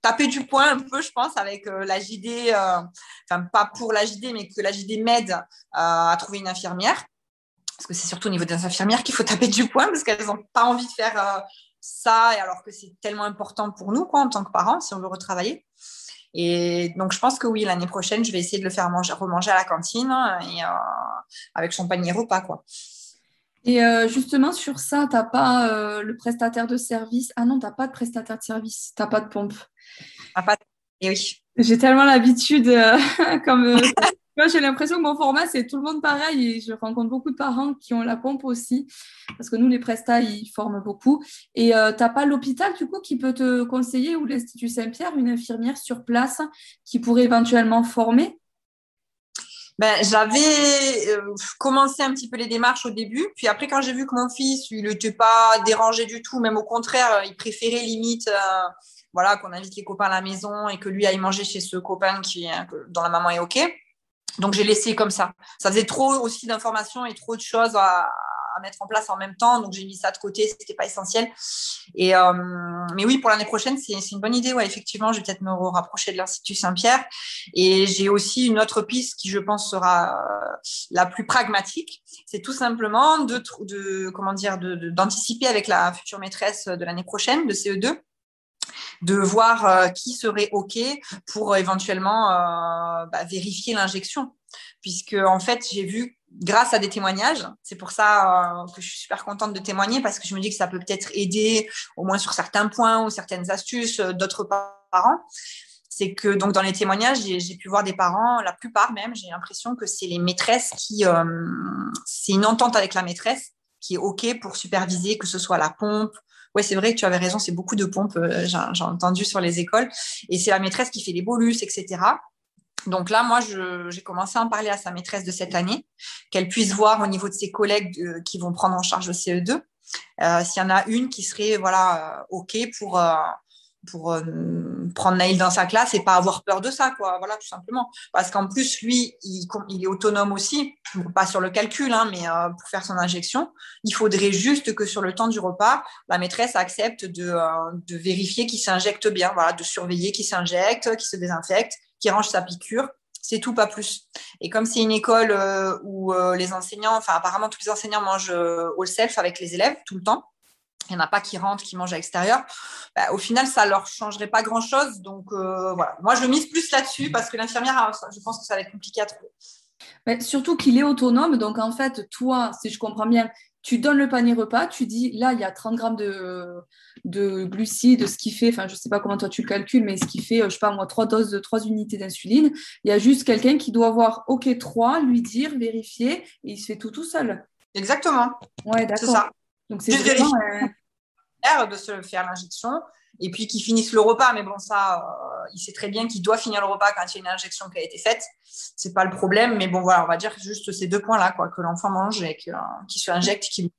taper du poing un peu, je pense, avec la JD, enfin pas pour la JD, mais que la JD m'aide à trouver une infirmière. Parce que c'est surtout au niveau des infirmières qu'il faut taper du poing, parce qu'elles n'ont pas envie de faire ça, alors que c'est tellement important pour nous, en tant que parents, si on veut retravailler. Et donc, je pense que oui, l'année prochaine, je vais essayer de le faire manger, remanger à la cantine et, euh, avec son panier repas, quoi. Et euh, justement, sur ça, tu n'as pas euh, le prestataire de service. Ah non, tu n'as pas de prestataire de service, tu n'as pas de pompe. Ah, pas... Et oui. J'ai tellement l'habitude, comme Moi, j'ai l'impression que mon format, c'est tout le monde pareil et je rencontre beaucoup de parents qui ont la pompe aussi parce que nous, les prestats, ils forment beaucoup. Et euh, tu n'as pas l'hôpital, du coup, qui peut te conseiller ou l'Institut Saint-Pierre, une infirmière sur place qui pourrait éventuellement former? Ben, j'avais euh, commencé un petit peu les démarches au début, puis après quand j'ai vu que mon fils, il n'était pas dérangé du tout, même au contraire, il préférait limite, euh, voilà, qu'on invite les copains à la maison et que lui aille manger chez ce copain qui, dont la maman est ok. Donc j'ai laissé comme ça. Ça faisait trop aussi d'informations et trop de choses à, mettre en place en même temps. Donc j'ai mis ça de côté, c'était pas essentiel. Et euh, mais oui, pour l'année prochaine, c'est une bonne idée. Ouais, effectivement, je vais peut-être me rapprocher de l'Institut Saint-Pierre. Et j'ai aussi une autre piste qui, je pense, sera euh, la plus pragmatique. C'est tout simplement de, de comment dire, d'anticiper avec la future maîtresse de l'année prochaine de CE2 de voir euh, qui serait OK pour éventuellement euh, bah, vérifier l'injection. Puisque, en fait, j'ai vu grâce à des témoignages. C'est pour ça euh, que je suis super contente de témoigner parce que je me dis que ça peut peut-être aider au moins sur certains points ou certaines astuces d'autres parents. C'est que donc dans les témoignages, j'ai pu voir des parents, la plupart même, j'ai l'impression que c'est les maîtresses qui, c'est une entente avec la maîtresse qui est OK pour superviser, que ce soit la pompe, ouais, c'est vrai que tu avais raison, c'est beaucoup de pompes, euh, j'ai entendu sur les écoles. Et c'est la maîtresse qui fait les bolus, etc. Donc là, moi, j'ai commencé à en parler à sa maîtresse de cette année, qu'elle puisse voir au niveau de ses collègues euh, qui vont prendre en charge le CE2, euh, s'il y en a une qui serait voilà OK pour, pour euh, prendre Naïl dans sa classe et pas avoir peur de ça, quoi. Voilà, tout simplement. Parce qu'en plus, lui, il, il, est autonome aussi, pas sur le calcul, hein, mais euh, pour faire son injection. Il faudrait juste que sur le temps du repas, la maîtresse accepte de, euh, de vérifier qu'il s'injecte bien, voilà, de surveiller qu'il s'injecte, qu'il se désinfecte, qu'il range sa piqûre. C'est tout, pas plus. Et comme c'est une école où les enseignants, enfin apparemment tous les enseignants mangent all self avec les élèves tout le temps, il n'y en a pas qui rentrent, qui mangent à l'extérieur, bah, au final, ça ne leur changerait pas grand-chose. Donc, euh, voilà. Moi, je mise plus là-dessus parce que l'infirmière, je pense que ça va être compliqué à trouver. Mais surtout qu'il est autonome. Donc, en fait, toi, si je comprends bien, tu donnes le panier repas, tu dis là, il y a 30 grammes de, de glucides, ce qui fait, enfin, je ne sais pas comment toi tu le calcules, mais ce qui fait, je ne sais pas moi, 3 doses de 3 unités d'insuline. Il y a juste quelqu'un qui doit avoir OK 3, lui dire, vérifier, et il se fait tout tout seul. Exactement. Ouais, d'accord. Donc, c'est vraiment. Euh, de se faire l'injection et puis qu'il finisse le repas. Mais bon, ça, euh, il sait très bien qu'il doit finir le repas quand il y a une injection qui a été faite. C'est pas le problème. Mais bon, voilà, on va dire juste ces deux points-là, quoi, que l'enfant mange et qu'il se injecte, qu'il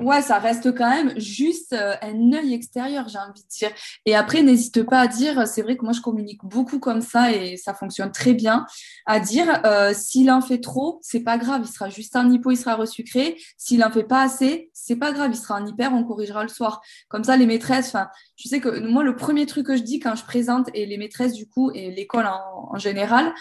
Ouais, ça reste quand même juste euh, un œil extérieur, j'ai envie de dire. Et après, n'hésite pas à dire, c'est vrai que moi je communique beaucoup comme ça et ça fonctionne très bien, à dire euh, s'il en fait trop, c'est pas grave, il sera juste un hypo, il sera resucré. S'il en fait pas assez, c'est pas grave, il sera en hyper, on corrigera le soir. Comme ça, les maîtresses, enfin, je sais que moi le premier truc que je dis quand je présente et les maîtresses du coup et l'école en, général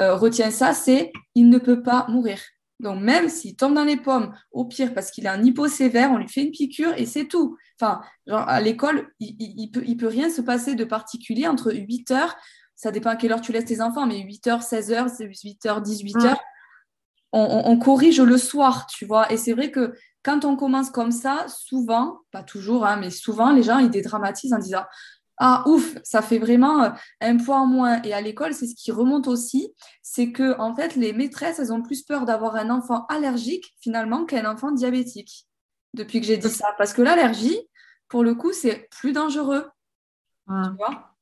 euh, retient ça, c'est il ne peut pas mourir. Donc, même s'il tombe dans les pommes, au pire, parce qu'il a un hypo sévère, on lui fait une piqûre et c'est tout. Enfin, genre, à l'école, il, il, peut, il peut rien se passer de particulier entre 8 heures, ça dépend à quelle heure tu laisses tes enfants, mais 8 heures, 16 heures, 8 heures, 18 heures. On, corrige le soir, tu vois. Et c'est vrai que quand on commence comme ça, souvent, pas toujours, hein, mais souvent, les gens, ils dédramatisent en disant ah ouf, ça fait vraiment euh, un poids en moins. Et à l'école, c'est ce qui remonte aussi, c'est que en fait, les maîtresses, elles ont plus peur d'avoir un enfant allergique finalement qu'un enfant diabétique. Depuis que j'ai dit ça, parce que l'allergie, pour le coup, c'est plus dangereux. Tu vois?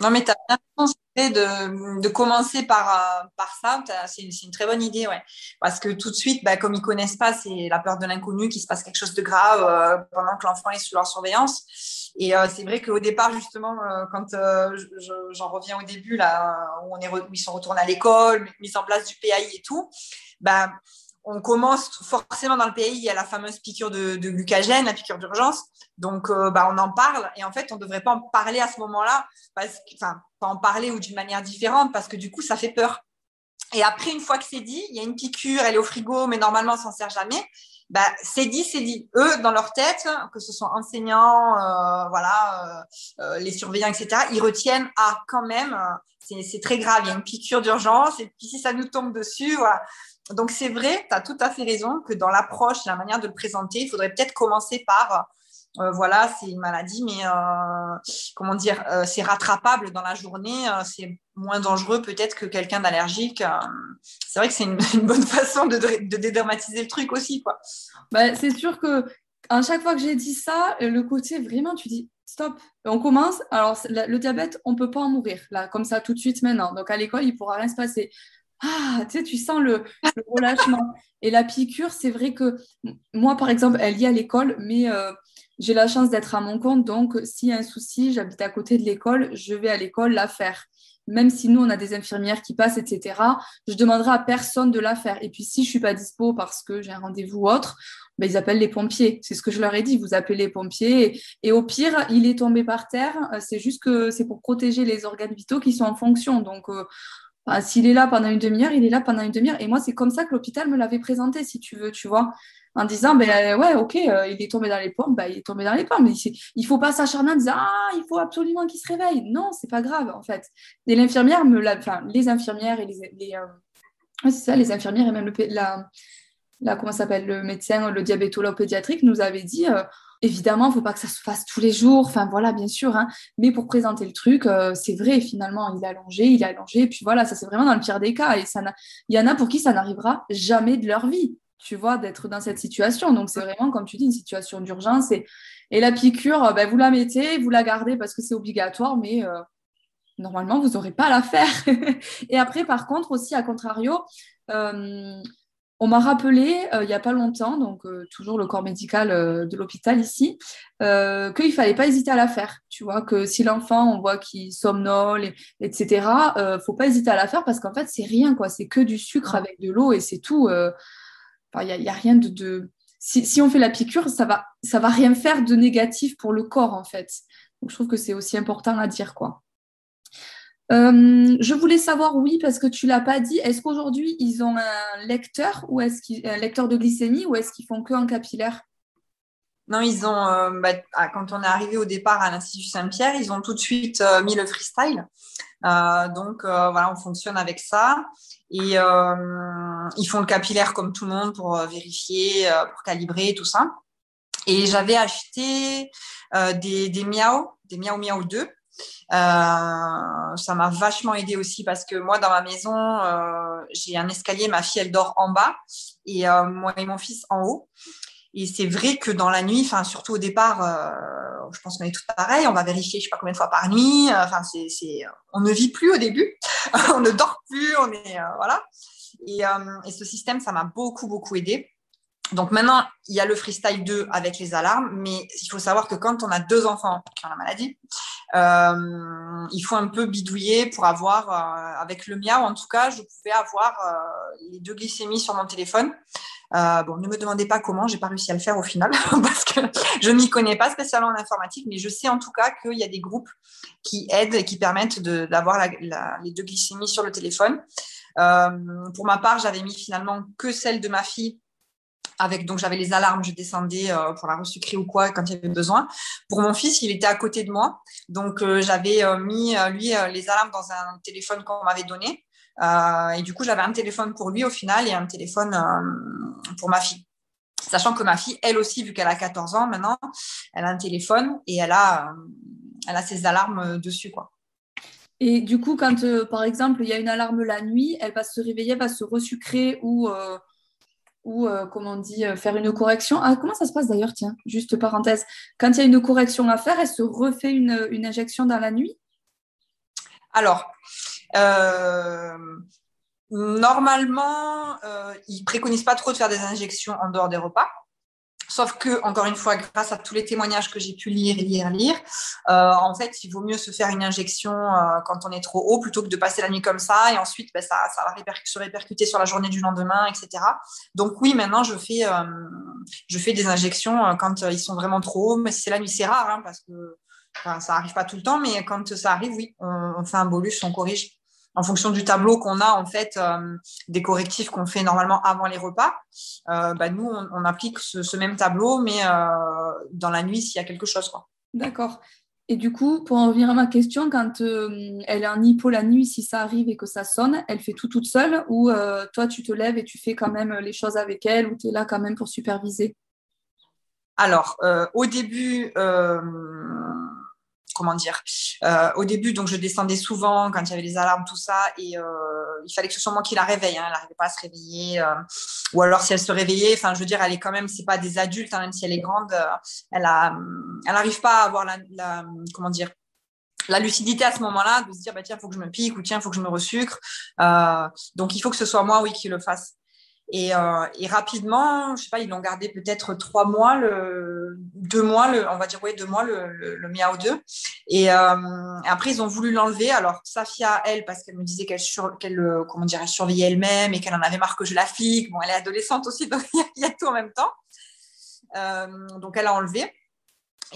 Non, mais tu as bien pensé de, de, commencer par, euh, par ça. C'est une, une, très bonne idée, ouais. Parce que tout de suite, bah, comme ils connaissent pas, c'est la peur de l'inconnu, qu'il se passe quelque chose de grave euh, pendant que l'enfant est sous leur surveillance. Et euh, c'est vrai qu'au départ, justement, quand j'en reviens au début, là, où, on est ils sont retournés à l'école, mise en place du PAI et tout, bah, on commence forcément dans le pays, il y a la fameuse piqûre de, glucagène, la piqûre d'urgence. Donc, euh, bah, on en parle. Et en fait, on ne devrait pas en parler à ce moment-là, enfin, pas en parler ou d'une manière différente, parce que du coup, ça fait peur. Et après, une fois que c'est dit, il y a une piqûre, elle est au frigo, mais normalement, on s'en sert jamais. Bah, c'est dit, c'est dit. Eux, dans leur tête, que ce soit enseignants, euh, voilà, euh, les surveillants, etc., ils retiennent, ah, quand même, c'est très grave, il y a une piqûre d'urgence, et puis si ça nous tombe dessus, donc c'est vrai, tu as tout à fait raison que dans l'approche, la manière de le présenter, il faudrait peut-être commencer par, euh, voilà, c'est une maladie, mais euh, comment dire, euh, c'est rattrapable dans la journée, c'est moins dangereux peut-être que quelqu'un d'allergique. c'est vrai que c'est une, bonne façon de, dédramatiser le truc aussi, quoi. Bah, c'est sûr que à chaque fois que j'ai dit ça, le côté vraiment, tu dis stop, on commence. Alors le diabète, on peut pas en mourir là, comme ça tout de suite maintenant. Donc à l'école, il pourra rien se passer ah, tu sais, tu sens le, relâchement. Et la piqûre, c'est vrai que moi, par exemple, elle y à l'école, mais euh, j'ai la chance d'être à mon compte. Donc, s'il y a un souci, j'habite à côté de l'école, je vais à l'école la faire. Même si nous, on a des infirmières qui passent, etc., je demanderai à personne de la faire. Et puis, si je suis pas dispo parce que j'ai un rendez-vous ou autre, ben, ils appellent les pompiers. C'est ce que je leur ai dit. Vous appelez les pompiers. Et, au pire, il est tombé par terre. C'est juste que c'est pour protéger les organes vitaux qui sont en fonction. Donc, euh, s'il est là pendant une demi-heure, il est là pendant une demi-heure. Et moi, c'est comme ça que l'hôpital me l'avait présenté, si tu veux, tu vois. En disant, ben ouais, ok, euh, il est tombé dans les pommes, ben, il est tombé dans les pommes. Mais il ne faut pas s'acharner en disant, ah, il faut absolument qu'il se réveille. Non, c'est pas grave, en fait. Et l'infirmière enfin, les infirmières et les, euh, c'est ça, les infirmières et même le, la, la, comment le médecin, le diabétologue pédiatrique nous avait dit, euh, Évidemment, il ne faut pas que ça se fasse tous les jours, enfin voilà, bien sûr, hein. mais pour présenter le truc, euh, c'est vrai, finalement, il est allongé, il est allongé, et puis voilà, ça c'est vraiment dans le pire des cas, et il y en a pour qui ça n'arrivera jamais de leur vie, tu vois, d'être dans cette situation. Donc c'est vraiment, comme tu dis, une situation d'urgence, et, et, la piqûre, euh, ben, vous la mettez, vous la gardez parce que c'est obligatoire, mais euh, normalement, vous n'aurez pas à la faire. et après, par contre, aussi, à contrario, on m'a rappelé euh, il n'y a pas longtemps, donc euh, toujours le corps médical euh, de l'hôpital ici, qu'il ne fallait pas hésiter à la faire. Tu vois, que si l'enfant, on voit qu'il somnole, etc., il ne faut pas hésiter à la faire parce qu'en fait, c'est rien, quoi. C'est que du sucre avec de l'eau et c'est tout. Il n'y a, rien de. Si, on fait la piqûre, ça va, ça va rien faire de négatif pour le corps, en fait. Donc, je trouve que c'est aussi important à dire, quoi. Euh, je voulais savoir, oui, parce que tu l'as pas dit, est-ce qu'aujourd'hui ils ont un lecteur ou est-ce un lecteur de glycémie ou est-ce qu'ils font que en capillaire? Non, ils ont, bah, ah, quand on est arrivé au départ à l'Institut Saint-Pierre, ils ont tout de suite mis le freestyle. donc voilà, on fonctionne avec ça. Et ils font le capillaire comme tout le monde pour vérifier, pour calibrer tout ça. Et j'avais acheté des, des miao, des miao miao 2 euh, ça m'a vachement aidé aussi parce que moi, dans ma maison, euh, j'ai un escalier, ma fille, elle dort en bas et euh, moi et mon fils en haut. Et c'est vrai que dans la nuit, enfin surtout au départ, je pense qu'on est tout pareil. On va vérifier, je sais pas combien de fois par nuit. Enfin, c'est, on ne vit plus au début, on ne dort plus, on est voilà. Et, et, ce système, ça m'a beaucoup beaucoup aidé. Donc maintenant, il y a le freestyle 2 avec les alarmes, mais il faut savoir que quand on a deux enfants qui ont la maladie, euh, il faut un peu bidouiller pour avoir, euh, avec le mien, en tout cas, je pouvais avoir euh, les deux glycémies sur mon téléphone. bon, ne me demandez pas comment, j'ai pas réussi à le faire au final parce que je m'y connais pas spécialement en informatique, mais je sais en tout cas qu'il y a des groupes qui aident et qui permettent d'avoir les deux glycémies sur le téléphone. pour ma part, j'avais mis finalement que celle de ma fille avec donc j'avais les alarmes, je descendais euh, pour la resucrer ou quoi quand il y avait besoin. Pour mon fils, il était à côté de moi, donc euh, j'avais euh, mis lui les alarmes dans un téléphone qu'on m'avait donné, et du coup j'avais un téléphone pour lui au final et un téléphone pour ma fille. Sachant que ma fille, elle aussi, vu qu'elle a 14 ans maintenant, elle a un téléphone et elle a, elle a ses alarmes dessus quoi. Et du coup, quand par exemple il y a une alarme la nuit, elle va se réveiller, elle va se resucrer ou ou, euh, comment on dit, euh, faire une correction. Ah, comment ça se passe d'ailleurs, tiens, juste parenthèse. Quand il y a une correction à faire, elle se refait une, injection dans la nuit? Alors, euh, normalement, ils ne préconisent pas trop de faire des injections en dehors des repas. Sauf que, encore une fois, grâce à tous les témoignages que j'ai pu lire, lire, lire, euh, en fait, il vaut mieux se faire une injection euh, quand on est trop haut plutôt que de passer la nuit comme ça et ensuite, ben, ça, va se répercuter sur la journée du lendemain, etc. Donc oui, maintenant, je fais, euh, des injections quand ils sont vraiment trop hauts, mais si c'est la nuit, c'est rare hein, parce que ça n'arrive pas tout le temps, mais quand ça arrive, oui, on fait un bolus, on corrige en fonction du tableau qu'on a, en fait, euh, des correctifs qu'on fait normalement avant les repas, euh, bah, nous, on, applique ce, même tableau, mais euh, dans la nuit s'il y a quelque chose. D'accord. Et du coup, pour en revenir à ma question, quand elle est en hypo la nuit, si ça arrive et que ça sonne, elle fait tout toute seule ou toi, tu te lèves et tu fais quand même les choses avec elle ou tu es là quand même pour superviser? Alors, au début, comment dire euh, Au début, donc je descendais souvent quand il y avait les alarmes, tout ça, et euh, il fallait que ce soit moi qui la réveille. Hein, elle n'arrivait pas à se réveiller, euh, ou alors si elle se réveillait, enfin, je veux dire, elle est quand même, c'est pas des adultes, hein, même si elle est grande, elle a, elle n'arrive pas à avoir la, comment dire la lucidité à ce moment-là de se dire bah tiens faut que je me pique ou tiens faut que je me resucre donc il faut que ce soit moi oui qui le fasse et, euh, et, rapidement, je sais pas, ils l'ont gardé peut-être trois mois, le, deux mois, le, on va dire, oui, deux mois, le, le, le Miao 2. Et euh, après, ils ont voulu l'enlever. Alors, Safia, elle, parce qu'elle me disait qu'elle, qu'elle euh, comment elle surveillait elle-même et qu'elle en avait marre que je la flique. Bon, elle est adolescente aussi, donc il y, a tout en même temps. Euh, donc, elle a enlevé.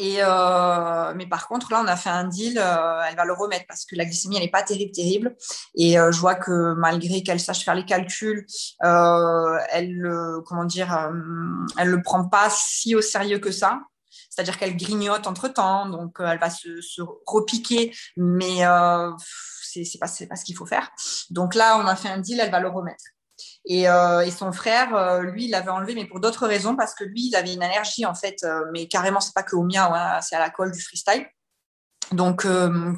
Euh, mais par contre, là, on a fait un deal, euh, elle va le remettre parce que la glycémie, elle n'est pas terrible, terrible. Et euh, je vois que malgré qu'elle sache faire les calculs, elle, comment dire, elle le prend pas si au sérieux que ça. C'est-à-dire qu'elle grignote entre temps, donc elle va se, se repiquer, mais c'est pas, pas ce qu'il faut faire. Donc là, on a fait un deal, elle va le remettre. Euh, et, son frère, euh, lui, il l'avait enlevé, mais pour d'autres raisons, parce que lui, il avait une allergie, en fait, euh, mais carrément, c'est pas que au mien, hein, c'est à la colle du freestyle. Donc,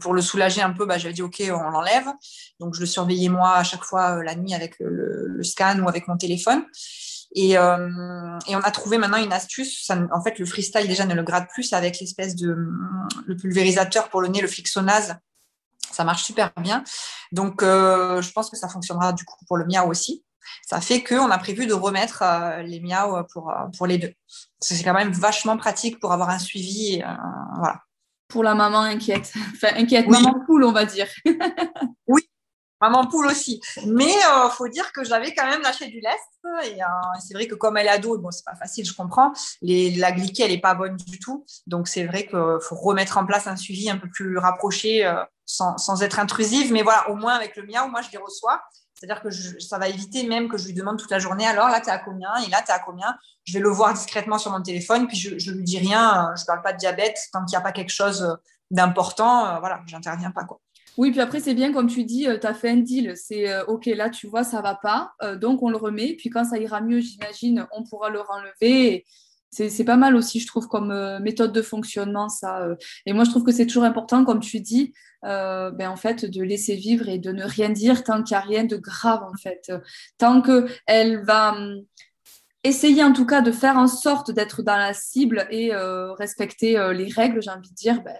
pour le soulager un peu, bah, j'avais dit, OK, on l'enlève. Donc, je le surveillais, moi, à chaque fois, la nuit, avec le, scan ou avec mon téléphone. Et, on a trouvé maintenant une astuce. en fait, le freestyle, déjà, ne le grade plus avec l'espèce de le pulvérisateur pour le nez, le flixonase. Ça marche super bien. Donc, je pense que ça fonctionnera du coup pour le mien aussi ça fait qu'on a prévu de remettre euh, les miaos pour, euh, pour les deux. C'est quand même vachement pratique pour avoir un suivi. Euh, voilà. Pour la maman inquiète. Enfin, inquiète, maman poule, on va dire. oui, maman poule aussi. Mais il faut dire que j'avais quand même lâché du lest. Et c'est vrai que comme elle est ado, bon, c'est pas facile, je comprends. Les, la glyquée, elle n'est pas bonne du tout. Donc c'est vrai qu'il faut remettre en place un suivi un peu plus rapproché sans, sans, être intrusive. Mais voilà, au moins avec le miao, moi je les reçois C'est-à-dire que ça va éviter même que je lui demande toute la journée, alors là, tu es à combien Et là, tu es à combien Je vais le voir discrètement sur mon téléphone, puis je ne lui dis rien, je ne parle pas de diabète, tant qu'il n'y a pas quelque chose d'important, voilà, j'interviens pas. Quoi. Oui, puis après, c'est bien, comme tu dis, tu as fait un deal. C'est OK, là, tu vois, ça va pas. donc, on le remet. Puis quand ça ira mieux, j'imagine, on pourra le renlever c'est pas mal aussi, je trouve, comme euh, méthode de fonctionnement, ça. Euh. Et moi, je trouve que c'est toujours important, comme tu dis, euh, ben, en fait, de laisser vivre et de ne rien dire tant qu'il n'y a rien de grave, en fait. Tant qu'elle va hum, essayer, en tout cas, de faire en sorte d'être dans la cible et respecter les règles, j'ai envie de dire, ben,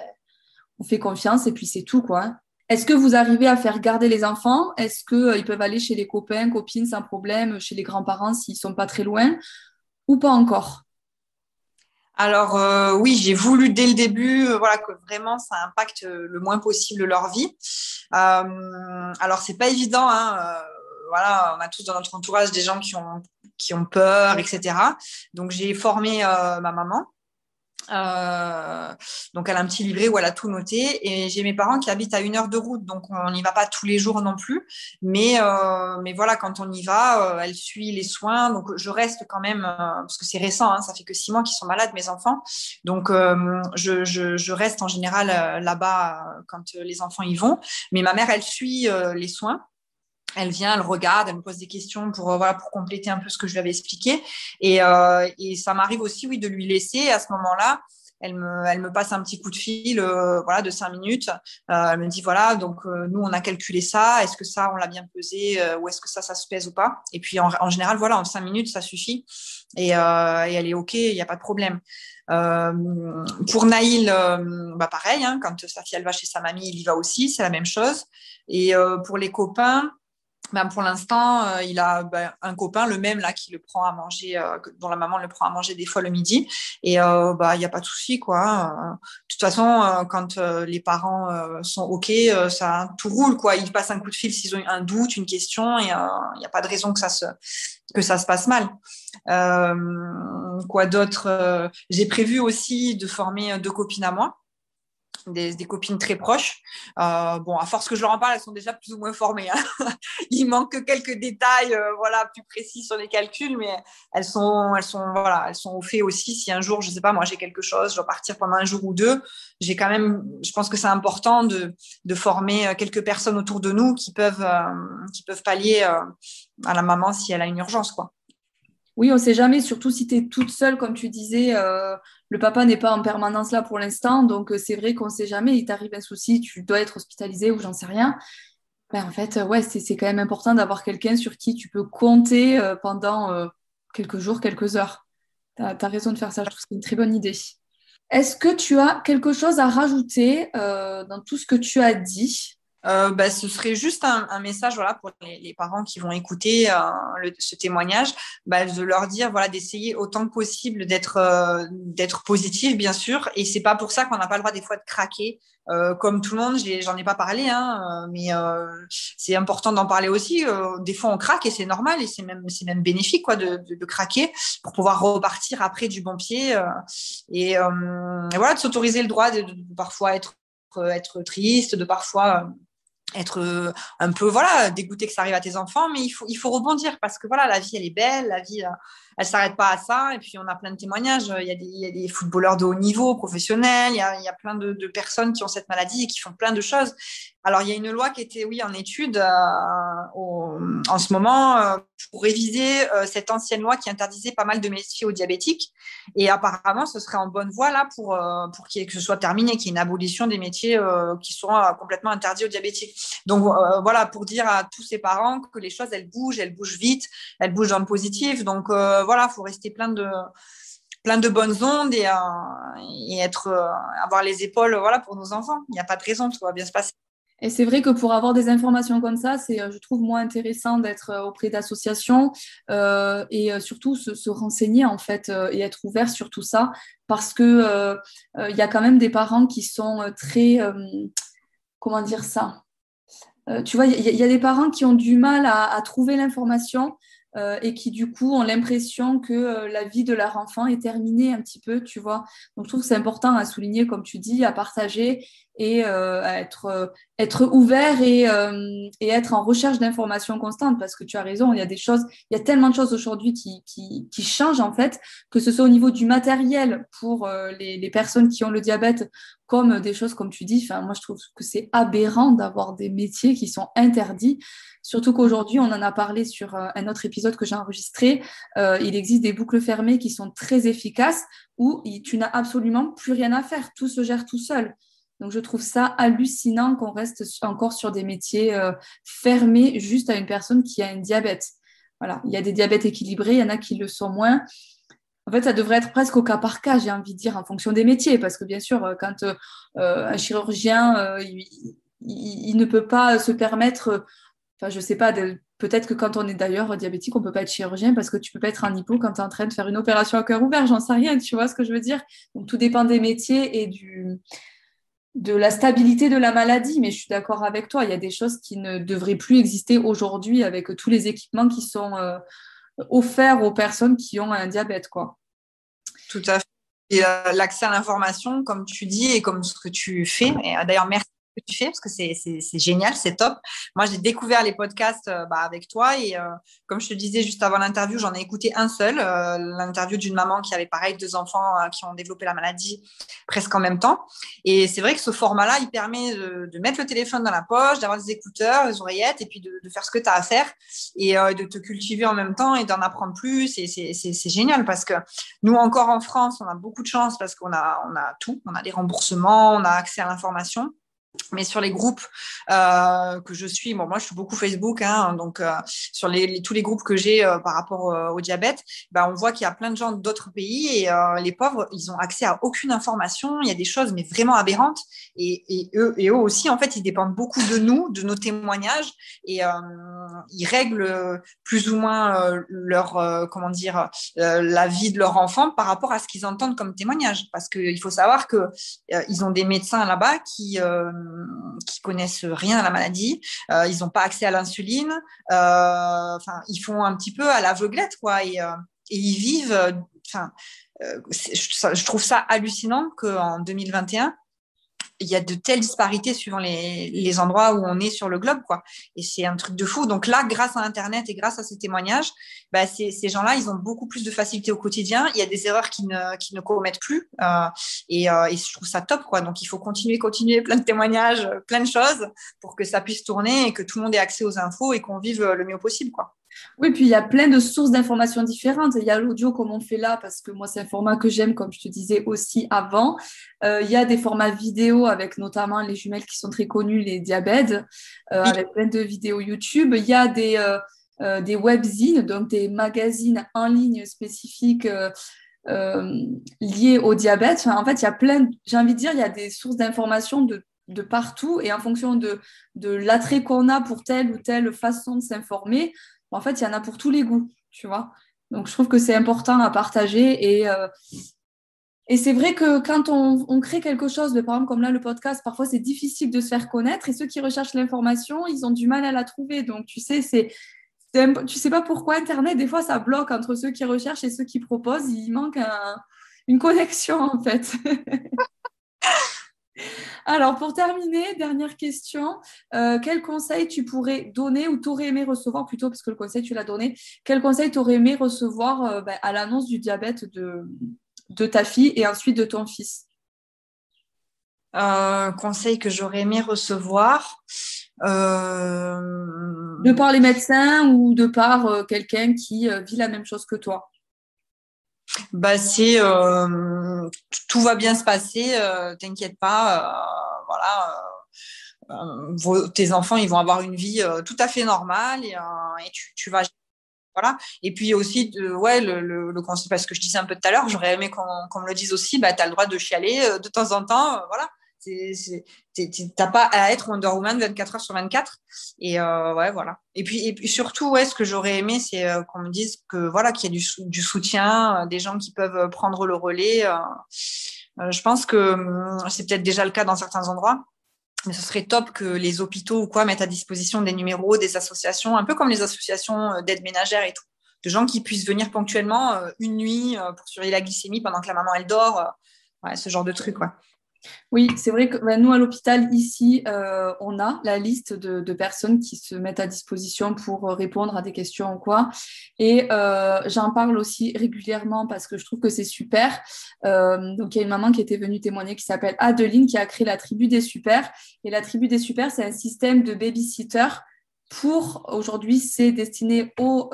on fait confiance et puis c'est tout, quoi. Hein. Est-ce que vous arrivez à faire garder les enfants? Est-ce qu'ils peuvent aller chez les copains, copines sans problème, chez les grands-parents s'ils ne sont pas très loin? Ou pas encore? Alors euh, oui, j'ai voulu dès le début, euh, voilà, que vraiment ça impacte le moins possible leur vie. Euh, alors c'est pas évident, hein, voilà, on a tous dans notre entourage des gens qui ont qui ont peur, etc. Donc j'ai formé ma maman euh, donc, elle a un petit livret où elle a tout noté. Et j'ai mes parents qui habitent à une heure de route, donc on n'y va pas tous les jours non plus. Mais, euh, mais voilà, quand on y va, euh, elle suit les soins. Donc, je reste quand même, parce que c'est récent, hein, ça fait que six mois qu'ils sont malades, mes enfants. Donc, je, je, je, reste en général là-bas quand les enfants y vont. Mais ma mère, elle suit les soins elle vient, elle regarde, elle me pose des questions pour voilà pour compléter un peu ce que je lui avais expliqué. Et, euh, et ça m'arrive aussi, oui, de lui laisser à ce moment-là. Elle me, elle me passe un petit coup de fil, euh, voilà, de cinq minutes. Euh, elle me dit voilà, donc euh, nous on a calculé ça. Est-ce que ça on l'a bien pesé euh, ou est-ce que ça ça se pèse ou pas? Et puis en, en, général, voilà, en cinq minutes ça suffit. Et, et elle est ok, il n'y a pas de problème. pour Naïl, bah pareil, hein, quand sa fille elle va chez sa mamie, il y va aussi, c'est la même chose. Et pour les copains, ben pour l'instant, euh, il a ben, un copain, le même là, qui le prend à manger, euh, dont la maman le prend à manger des fois le midi. Et euh, bah, il n'y a pas de souci, quoi. De toute façon, quand les parents sont OK, ça tout roule, quoi. Ils passent un coup de fil s'ils ont un doute, une question, et il n'y a pas de raison que ça se que ça se passe mal. quoi d'autre J'ai prévu aussi de former deux copines à moi des, copines très proches. Euh, bon, à force que je leur en parle, elles sont déjà plus ou moins formées. Hein. Il manque que quelques détails, euh, voilà, plus précis sur les calculs, mais elles sont, elles sont, voilà, elles sont au fait aussi. Si un jour, je sais pas, moi j'ai quelque chose, je dois partir pendant un jour ou deux, j'ai quand même, je pense que c'est important de, de, former euh, quelques personnes autour de nous qui peuvent, qui peuvent pallier à la maman si elle a une urgence, quoi. Oui, on ne sait jamais, surtout si tu es toute seule, comme tu disais, euh, le papa n'est pas en permanence là pour l'instant, donc euh, c'est vrai qu'on ne sait jamais, il t'arrive un souci, tu dois être hospitalisé ou j'en sais rien. Ben, en fait, ouais, c'est quand même important d'avoir quelqu'un sur qui tu peux compter euh, pendant quelques jours, quelques heures. Tu as, raison de faire ça, je trouve que c'est une très bonne idée. Est-ce que tu as quelque chose à rajouter dans tout ce que tu as dit? Euh, bah, ce serait juste un, un message voilà, pour les, les, parents qui vont écouter euh, le, ce témoignage, bah, de leur dire voilà, d'essayer autant que possible d'être euh, d'être positif, bien sûr. Et c'est pas pour ça qu'on n'a pas le droit des fois de craquer. Euh, comme tout le monde, j'en ai, pas parlé, hein, mais c'est important d'en parler aussi. des fois, on craque et c'est normal et c'est même, c'est même bénéfique quoi, de, de, de, craquer pour pouvoir repartir après du bon pied. Et, et, voilà, de s'autoriser le droit de, de, parfois être, être triste, de parfois être euh, un peu voilà dégoûté que ça arrive à tes enfants mais il faut il faut rebondir parce que voilà la vie elle est belle la vie euh, elle s'arrête pas à ça et puis on a plein de témoignages il y a des, footballeurs de haut niveau professionnels il y a, plein de, personnes qui ont cette maladie et qui font plein de choses alors, il y a une loi qui était, oui, en étude euh, en ce moment euh, pour réviser euh, cette ancienne loi qui interdisait pas mal de métiers aux diabétiques. Et apparemment, ce serait en bonne voie là pour, pour que ce soit terminé, qu'il y ait une abolition des métiers qui seront complètement interdits aux diabétiques. Donc, voilà, pour dire à tous ces parents que les choses, elles bougent, elles bougent vite, elles bougent dans le positif. Donc, voilà, il faut rester plein de plein de bonnes ondes et, et être avoir les épaules voilà pour nos enfants. Il n'y a pas de raison, tout va bien se passer. Et c'est vrai que pour avoir des informations comme ça, c'est, euh, je trouve, moins intéressant d'être euh, auprès d'associations euh, et surtout se, renseigner en fait et être ouvert sur tout ça parce que il y a quand même des parents qui sont très, comment dire ça? Tu vois, il y, a des parents qui ont du mal à trouver l'information euh, et qui du coup ont l'impression que euh, la vie de leur enfant est terminée un petit peu, tu vois. Donc je trouve que c'est important à souligner, comme tu dis, à partager et euh, être, euh, être ouvert et, euh, et, être en recherche d'informations constantes parce que tu as raison, il y a des choses, il y a tellement de choses aujourd'hui qui, qui, qui, changent en fait, que ce soit au niveau du matériel pour les, les, personnes qui ont le diabète, comme des choses comme tu dis. Moi, je trouve que c'est aberrant d'avoir des métiers qui sont interdits. Surtout qu'aujourd'hui, on en a parlé sur un autre épisode que j'ai enregistré. Euh, il existe des boucles fermées qui sont très efficaces où tu n'as absolument plus rien à faire. Tout se gère tout seul. Donc, je trouve ça hallucinant qu'on reste encore sur des métiers euh, fermés juste à une personne qui a un diabète. Voilà, il y a des diabètes équilibrés, il y en a qui le sont moins. En fait, ça devrait être presque au cas par cas, j'ai envie de dire, en fonction des métiers, parce que bien sûr, euh, quand euh, un chirurgien, il, ne peut pas se permettre, enfin, je sais pas, peut-être que quand on est d'ailleurs diabétique, on peut pas être chirurgien parce que tu peux pas être un hypo quand tu es en train de faire une opération à cœur ouvert, j'en sais rien, tu vois ce que je veux dire? Donc, tout dépend des métiers et du, de la stabilité de la maladie, mais je suis d'accord avec toi, il y a des choses qui ne devraient plus exister aujourd'hui avec tous les équipements qui sont euh, offerts aux personnes qui ont un diabète. Quoi. Tout à fait. Et euh, l'accès à l'information, comme tu dis, et comme ce que tu fais, euh, d'ailleurs merci que tu fais parce que c'est génial, c'est top. Moi, j'ai découvert les podcasts euh, bah, avec toi et euh, comme je te disais juste avant l'interview, j'en ai écouté un seul, euh, l'interview d'une maman qui avait pareil deux enfants qui ont développé la maladie presque en même temps. Et c'est vrai que ce format-là, il permet de, mettre le téléphone dans la poche, d'avoir des écouteurs, des oreillettes et puis de, de faire ce que tu as à faire et de te cultiver en même temps et d'en apprendre plus. Et c'est génial parce que nous, encore en France, on a beaucoup de chance parce qu'on a, on a tout. On a des remboursements, on a accès à l'information mais sur les groupes euh, que je suis, bon, moi je suis beaucoup Facebook, hein, donc euh, sur les, tous les groupes que j'ai euh, par rapport au diabète, ben, on voit qu'il y a plein de gens d'autres pays et les pauvres, ils ont accès à aucune information. Il y a des choses, mais vraiment aberrantes. Et, et, eux, et eux aussi, en fait, ils dépendent beaucoup de nous, de nos témoignages, et ils règlent plus ou moins leur, comment dire, la vie de leur enfant par rapport à ce qu'ils entendent comme témoignage. Parce qu'il faut savoir que ils ont des médecins là-bas qui qui connaissent rien à la maladie, euh, ils n'ont pas accès à l'insuline, euh, enfin, ils font un petit peu à l'aveuglette, quoi, et, euh, et, ils vivent, enfin, je, trouve ça hallucinant qu'en 2021, il y a de telles disparités suivant les, les, endroits où on est sur le globe, quoi. Et c'est un truc de fou. Donc là, grâce à Internet et grâce à ces témoignages, bah, ces, ces gens-là, ils ont beaucoup plus de facilité au quotidien. Il y a des erreurs qu'ils ne, qui ne commettent plus. Euh, et, euh, et, je trouve ça top, quoi. Donc il faut continuer, continuer, plein de témoignages, plein de choses pour que ça puisse tourner et que tout le monde ait accès aux infos et qu'on vive le mieux possible, quoi. Oui, puis il y a plein de sources d'informations différentes. Il y a l'audio comme on fait là, parce que moi, c'est un format que j'aime, comme je te disais aussi avant. Euh, il y a des formats vidéo avec notamment les jumelles qui sont très connues, les diabètes, euh, avec plein de vidéos YouTube. Il y a des, euh, euh des webzines, donc des magazines en ligne spécifiques liés au diabète. en fait, il y a plein, j'ai envie de dire, il y a des sources d'informations de de partout et en fonction de, de l'attrait qu'on a pour telle ou telle façon de s'informer, en fait, il y en a pour tous les goûts, tu vois. Donc, je trouve que c'est important à partager. Et, euh, c'est vrai que quand on, crée quelque chose, par exemple, comme là, le podcast, parfois, c'est difficile de se faire connaître. Et ceux qui recherchent l'information, ils ont du mal à la trouver. Donc, tu sais, c'est. Tu sais pas pourquoi Internet, des fois, ça bloque entre ceux qui recherchent et ceux qui proposent. Il manque une connexion, en fait. Alors, pour terminer, dernière question. Euh, quel conseil tu pourrais donner ou t'aurais aimé recevoir plutôt, parce que le conseil, tu l'as donné, quel conseil t'aurais aimé recevoir euh, ben, à l'annonce du diabète de, de ta fille et ensuite de ton fils? Un conseil que j'aurais aimé recevoir. Euh, de par les médecins ou de par quelqu'un qui vit la même chose que toi? Bah, c'est euh, tout va bien se passer, euh, t'inquiète pas, euh, voilà. tes enfants, ils vont avoir une vie tout à fait normale et, tu, vas voilà. Et puis aussi, ouais, le, le, le parce que je disais un peu tout à l'heure, j'aurais aimé qu'on me le dise aussi, bah, tu as le droit de chialer de temps en temps, voilà. T'as pas à être Wonder Woman 24 heures sur 24. Et euh, ouais, voilà. Et puis, et puis surtout, ouais, ce que j'aurais aimé, c'est euh, qu'on me dise que voilà, qu'il y a du, soutien, euh, des gens qui peuvent prendre le relais. je pense que hum, c'est peut-être déjà le cas dans certains endroits. Mais ce serait top que les hôpitaux ou quoi mettent à disposition des numéros, des associations, un peu comme les associations d'aide ménagère et tout, de gens qui puissent venir ponctuellement une nuit pour surveiller la glycémie pendant que la maman elle dort, ce genre de truc, ouais. Oui, c'est vrai que ben, nous, à l'hôpital, ici, euh, on a la liste de, personnes qui se mettent à disposition pour euh, répondre à des questions ou quoi. Et euh, j'en parle aussi régulièrement parce que je trouve que c'est super. donc, il y a une maman qui était venue témoigner qui s'appelle Adeline, qui a créé la tribu des super. Et la tribu des super, c'est un système de babysitter pour aujourd'hui, c'est destiné aux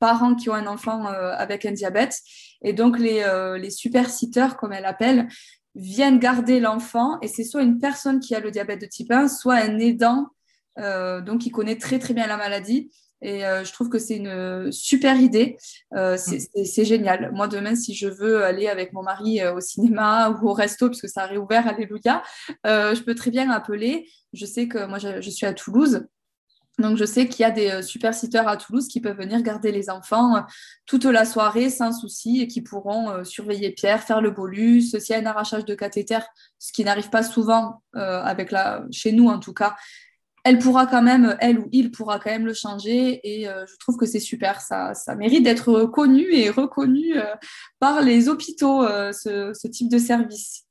parents qui ont un enfant avec un diabète. Et donc, les, les super sitters, comme elle appelle, viennent garder l'enfant et c'est soit une personne qui a le diabète de type 1, soit un aidant euh, donc qui connaît très très bien la maladie. Et euh, je trouve que c'est une super idée. Euh, c'est génial. Moi, demain, si je veux aller avec mon mari au cinéma ou au resto, puisque ça a réouvert, alléluia, je peux très bien appeler. Je sais que moi, je suis à Toulouse. Donc, je sais qu'il y a des euh, super sitters à Toulouse qui peuvent venir garder les enfants euh, toute la soirée sans souci et qui pourront euh, surveiller Pierre, faire le bolus. S'il y a un arrachage de cathéter, ce qui n'arrive pas souvent avec la... chez nous en tout cas, elle pourra quand même, elle ou il pourra quand même le changer. Et je trouve que c'est super. Ça, ça mérite d'être connu et reconnu par les hôpitaux, ce, type de service.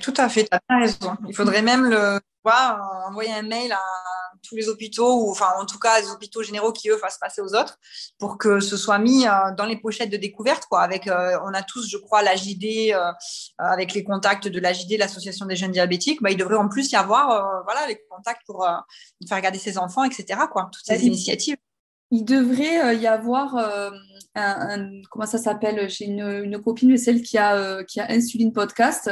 tout à fait, tu as raison. Il faudrait même le, envoyer un mail à tous les hôpitaux, ou enfin en tout cas les hôpitaux généraux qui eux fassent passer aux autres, pour que ce soit mis euh, dans les pochettes de découverte. Quoi, avec, euh, on a tous, je crois, l'AJD, euh, avec les contacts de l'AJD, l'association des jeunes diabétiques. Bah, il devrait en plus y avoir voilà, les contacts pour faire regarder ses enfants, etc. Quoi, toutes ces initiatives. Il devrait y avoir un, comment ça s'appelle J'ai une, une, copine, celle qui a, qui a Insuline Podcast.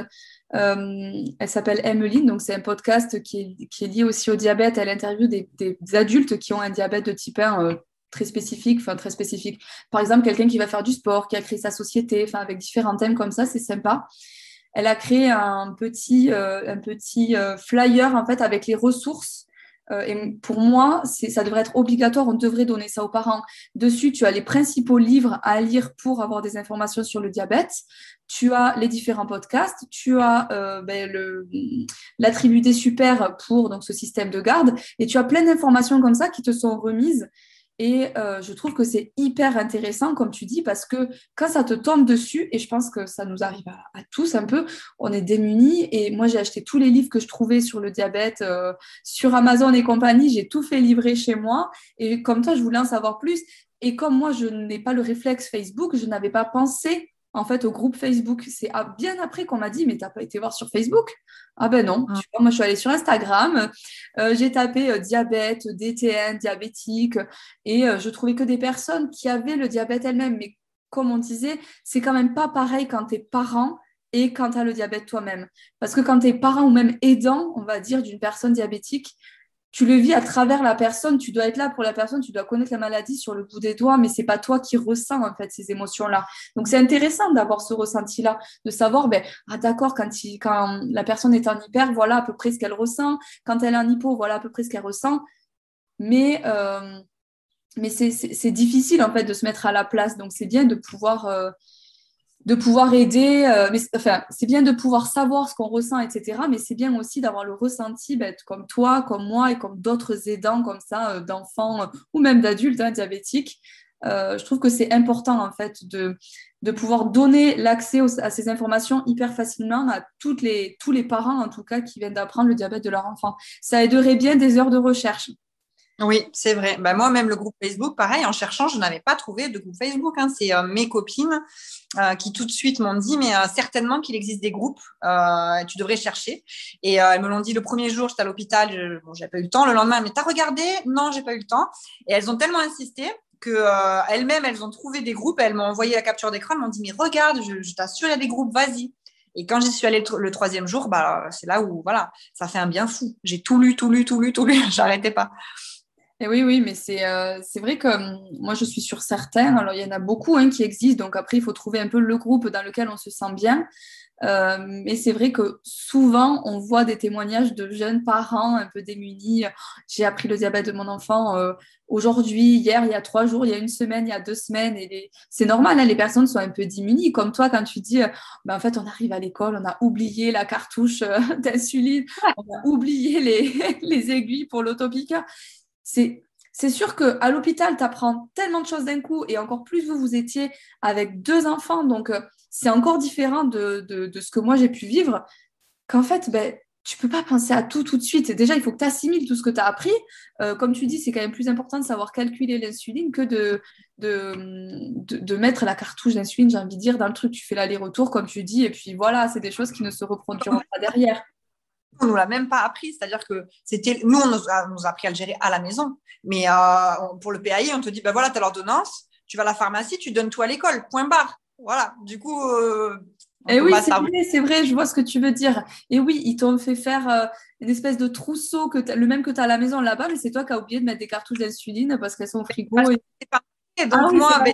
Euh, elle s'appelle Emmeline, donc c'est un podcast qui est, lié aussi au diabète. Elle interviewe des, adultes qui ont un diabète de type 1 euh, très spécifique, enfin très spécifique. Par exemple, quelqu'un qui va faire du sport, qui a créé sa société, enfin avec différents thèmes comme ça, c'est sympa. Elle a créé un petit, euh, un petit flyer en fait avec les ressources euh, et pour moi, ça devrait être obligatoire, on devrait donner ça aux parents. Dessus, tu as les principaux livres à lire pour avoir des informations sur le diabète, tu as les différents podcasts, tu as euh, ben, des super pour donc, ce système de garde, et tu as plein d'informations comme ça qui te sont remises et euh, je trouve que c'est hyper intéressant, comme tu dis, parce que quand ça te tombe dessus, et je pense que ça nous arrive à, tous un peu, on est démunis. Et moi, j'ai acheté tous les livres que je trouvais sur le diabète, euh, sur Amazon et compagnie. J'ai tout fait livrer chez moi. Et comme toi, je voulais en savoir plus. Et comme moi, je n'ai pas le réflexe Facebook, je n'avais pas pensé en fait au groupe Facebook. C'est bien après qu'on m'a dit mais t'as pas été voir sur Facebook? Ah ben non. Ah. moi je suis allée sur Instagram, euh, j'ai tapé euh, diabète, DTN, diabétique et euh, je trouvais que des personnes qui avaient le diabète elles-mêmes. Mais comme on disait, c'est quand même pas pareil quand tu es parent et quand tu as le diabète toi-même. Parce que quand tu es parent ou même aidant, on va dire, d'une personne diabétique, tu le vis à travers la personne, tu dois être là pour la personne, tu dois connaître la maladie sur le bout des doigts, mais c'est pas toi qui ressens en fait ces émotions-là. Donc c'est intéressant d'avoir ce ressenti-là, de savoir, ben, ah d'accord, quand, la personne est en hyper, voilà à peu près ce qu'elle ressent, quand elle est en hypo, voilà à peu près ce qu'elle ressent, mais, euh, mais c'est difficile en fait de se mettre à la place, donc c'est bien de pouvoir... Euh, de pouvoir aider. Euh, mais, enfin, c'est bien de pouvoir savoir ce qu'on ressent, etc. Mais c'est bien aussi d'avoir le ressenti, ben, comme toi, comme moi et comme d'autres aidants comme ça, euh, d'enfants euh, ou même d'adultes hein, diabétiques. je trouve que c'est important en fait de, de pouvoir donner l'accès à ces informations hyper facilement à les, tous les parents en tout cas qui viennent d'apprendre le diabète de leur enfant. Ça aiderait bien des heures de recherche. Oui, c'est vrai. Bah, moi, même le groupe Facebook, pareil, en cherchant, je n'avais pas trouvé de groupe Facebook. Hein. C'est euh, mes copines euh, qui tout de suite m'ont dit, mais euh, certainement qu'il existe des groupes, tu devrais chercher. Et elles me l'ont dit le premier jour, j'étais à l'hôpital, je bon, pas eu le temps. Le lendemain, mais t'as regardé? Non, j'ai pas eu le temps. Et elles ont tellement insisté que elles-mêmes, elles ont trouvé des groupes. elles m'ont envoyé la capture d'écran, elles m'ont dit, mais regarde, je, t'assure, il y a des groupes, vas-y. Et quand j'y suis allée le, troisième jour, bah, c'est là où voilà, ça fait un bien fou. J'ai tout lu, tout lu, tout lu, tout lu. J'arrêtais pas. Et oui, oui, mais c'est euh, vrai que hum, moi, je suis sur certains. Alors, il y en a beaucoup hein, qui existent. Donc, après, il faut trouver un peu le groupe dans lequel on se sent bien. Euh, mais c'est vrai que souvent, on voit des témoignages de jeunes parents un peu démunis. J'ai appris le diabète de mon enfant euh, aujourd'hui, hier, il y a trois jours, il y a une semaine, il y a deux semaines. Et c'est normal, hein, les personnes sont un peu démunies. Comme toi, quand tu dis, ben, en fait, on arrive à l'école, on a oublié la cartouche d'insuline, on a oublié les, les aiguilles pour l'autopiqueur c'est sûr qu'à l'hôpital, tu apprends tellement de choses d'un coup, et encore plus vous, vous étiez avec deux enfants, donc euh, c'est encore différent de, ce que moi j'ai pu vivre. qu'en fait, ben, tu peux pas penser à tout tout de suite. Déjà, il faut que tu assimiles tout ce que tu as appris. Euh, comme tu dis, c'est quand même plus important de savoir calculer l'insuline que de, mettre la cartouche d'insuline, j'ai envie de dire, dans le truc. Tu fais l'aller-retour, comme tu dis, et puis voilà, c'est des choses qui ne se reproduiront pas derrière. On ne nous l'a même pas appris, c'est-à-dire que c'était nous, on nous a, nous a, appris à le gérer à la maison. Mais euh, pour le PAI, on te dit, ben voilà, tu as l'ordonnance, tu vas à la pharmacie, tu donnes tout à l'école, point barre. Voilà, du coup, euh, et oui, c'est vrai, c'est vrai, je vois ce que tu veux dire. Et oui, ils t'ont fait faire euh, une espèce de trousseau, que le même que tu as à la maison là-bas, mais c'est toi qui as oublié de mettre des cartouches d'insuline parce qu'elles sont au frigo. Et... Donc, ah moi, ben,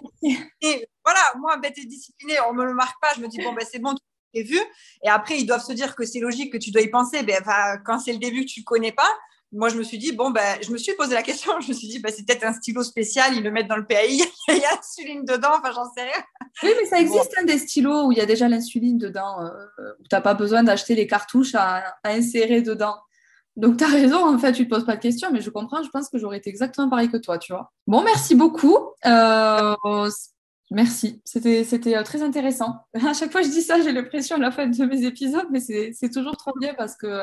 voilà, moi, bête et disciplinée, on ne me le marque pas. Je me dis, bon, ben, c'est bon, tu l'as vu. Et après, ils doivent se dire que c'est logique, que tu dois y penser. Ben, quand c'est le début, que tu ne connais pas, moi, je me suis dit, bon, ben, je me suis posé la question, je me suis dit, ben, c'est peut-être un stylo spécial, ils le mettent dans le PAI, il y a l'insuline dedans, enfin, j'en sais rien. Oui, mais ça existe un hein, des stylos où il y a déjà l'insuline dedans, euh, où tu n'as pas besoin d'acheter les cartouches à, insérer dedans. Donc, tu as raison, en fait, tu ne te poses pas de questions, mais je comprends, je pense que j'aurais été exactement pareil que toi, tu vois. Bon, merci beaucoup. Euh, Merci, c'était euh, très intéressant. À chaque fois que je dis ça, j'ai l'impression à la fin de mes épisodes, mais c'est toujours trop bien parce que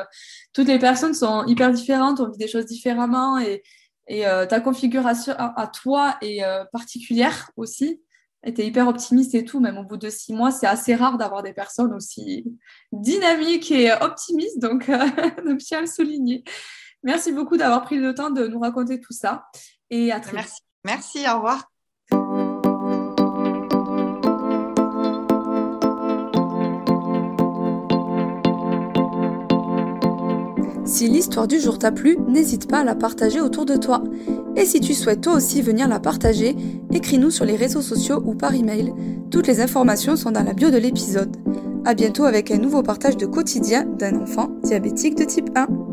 toutes les personnes sont hyper différentes, on vit des choses différemment et, euh, ta configuration à, toi est euh, particulière aussi. Et es hyper optimiste et tout, même au bout de six mois, c'est assez rare d'avoir des personnes aussi dynamiques et optimistes, donc, je tiens à le souligner. Merci beaucoup d'avoir pris le temps de nous raconter tout ça et à très vite. Merci, au revoir. Si l'histoire du jour t'a plu, n'hésite pas à la partager autour de toi. Et si tu souhaites toi aussi venir la partager, écris-nous sur les réseaux sociaux ou par email. Toutes les informations sont dans la bio de l'épisode. A bientôt avec un nouveau partage de quotidien d'un enfant diabétique de type 1.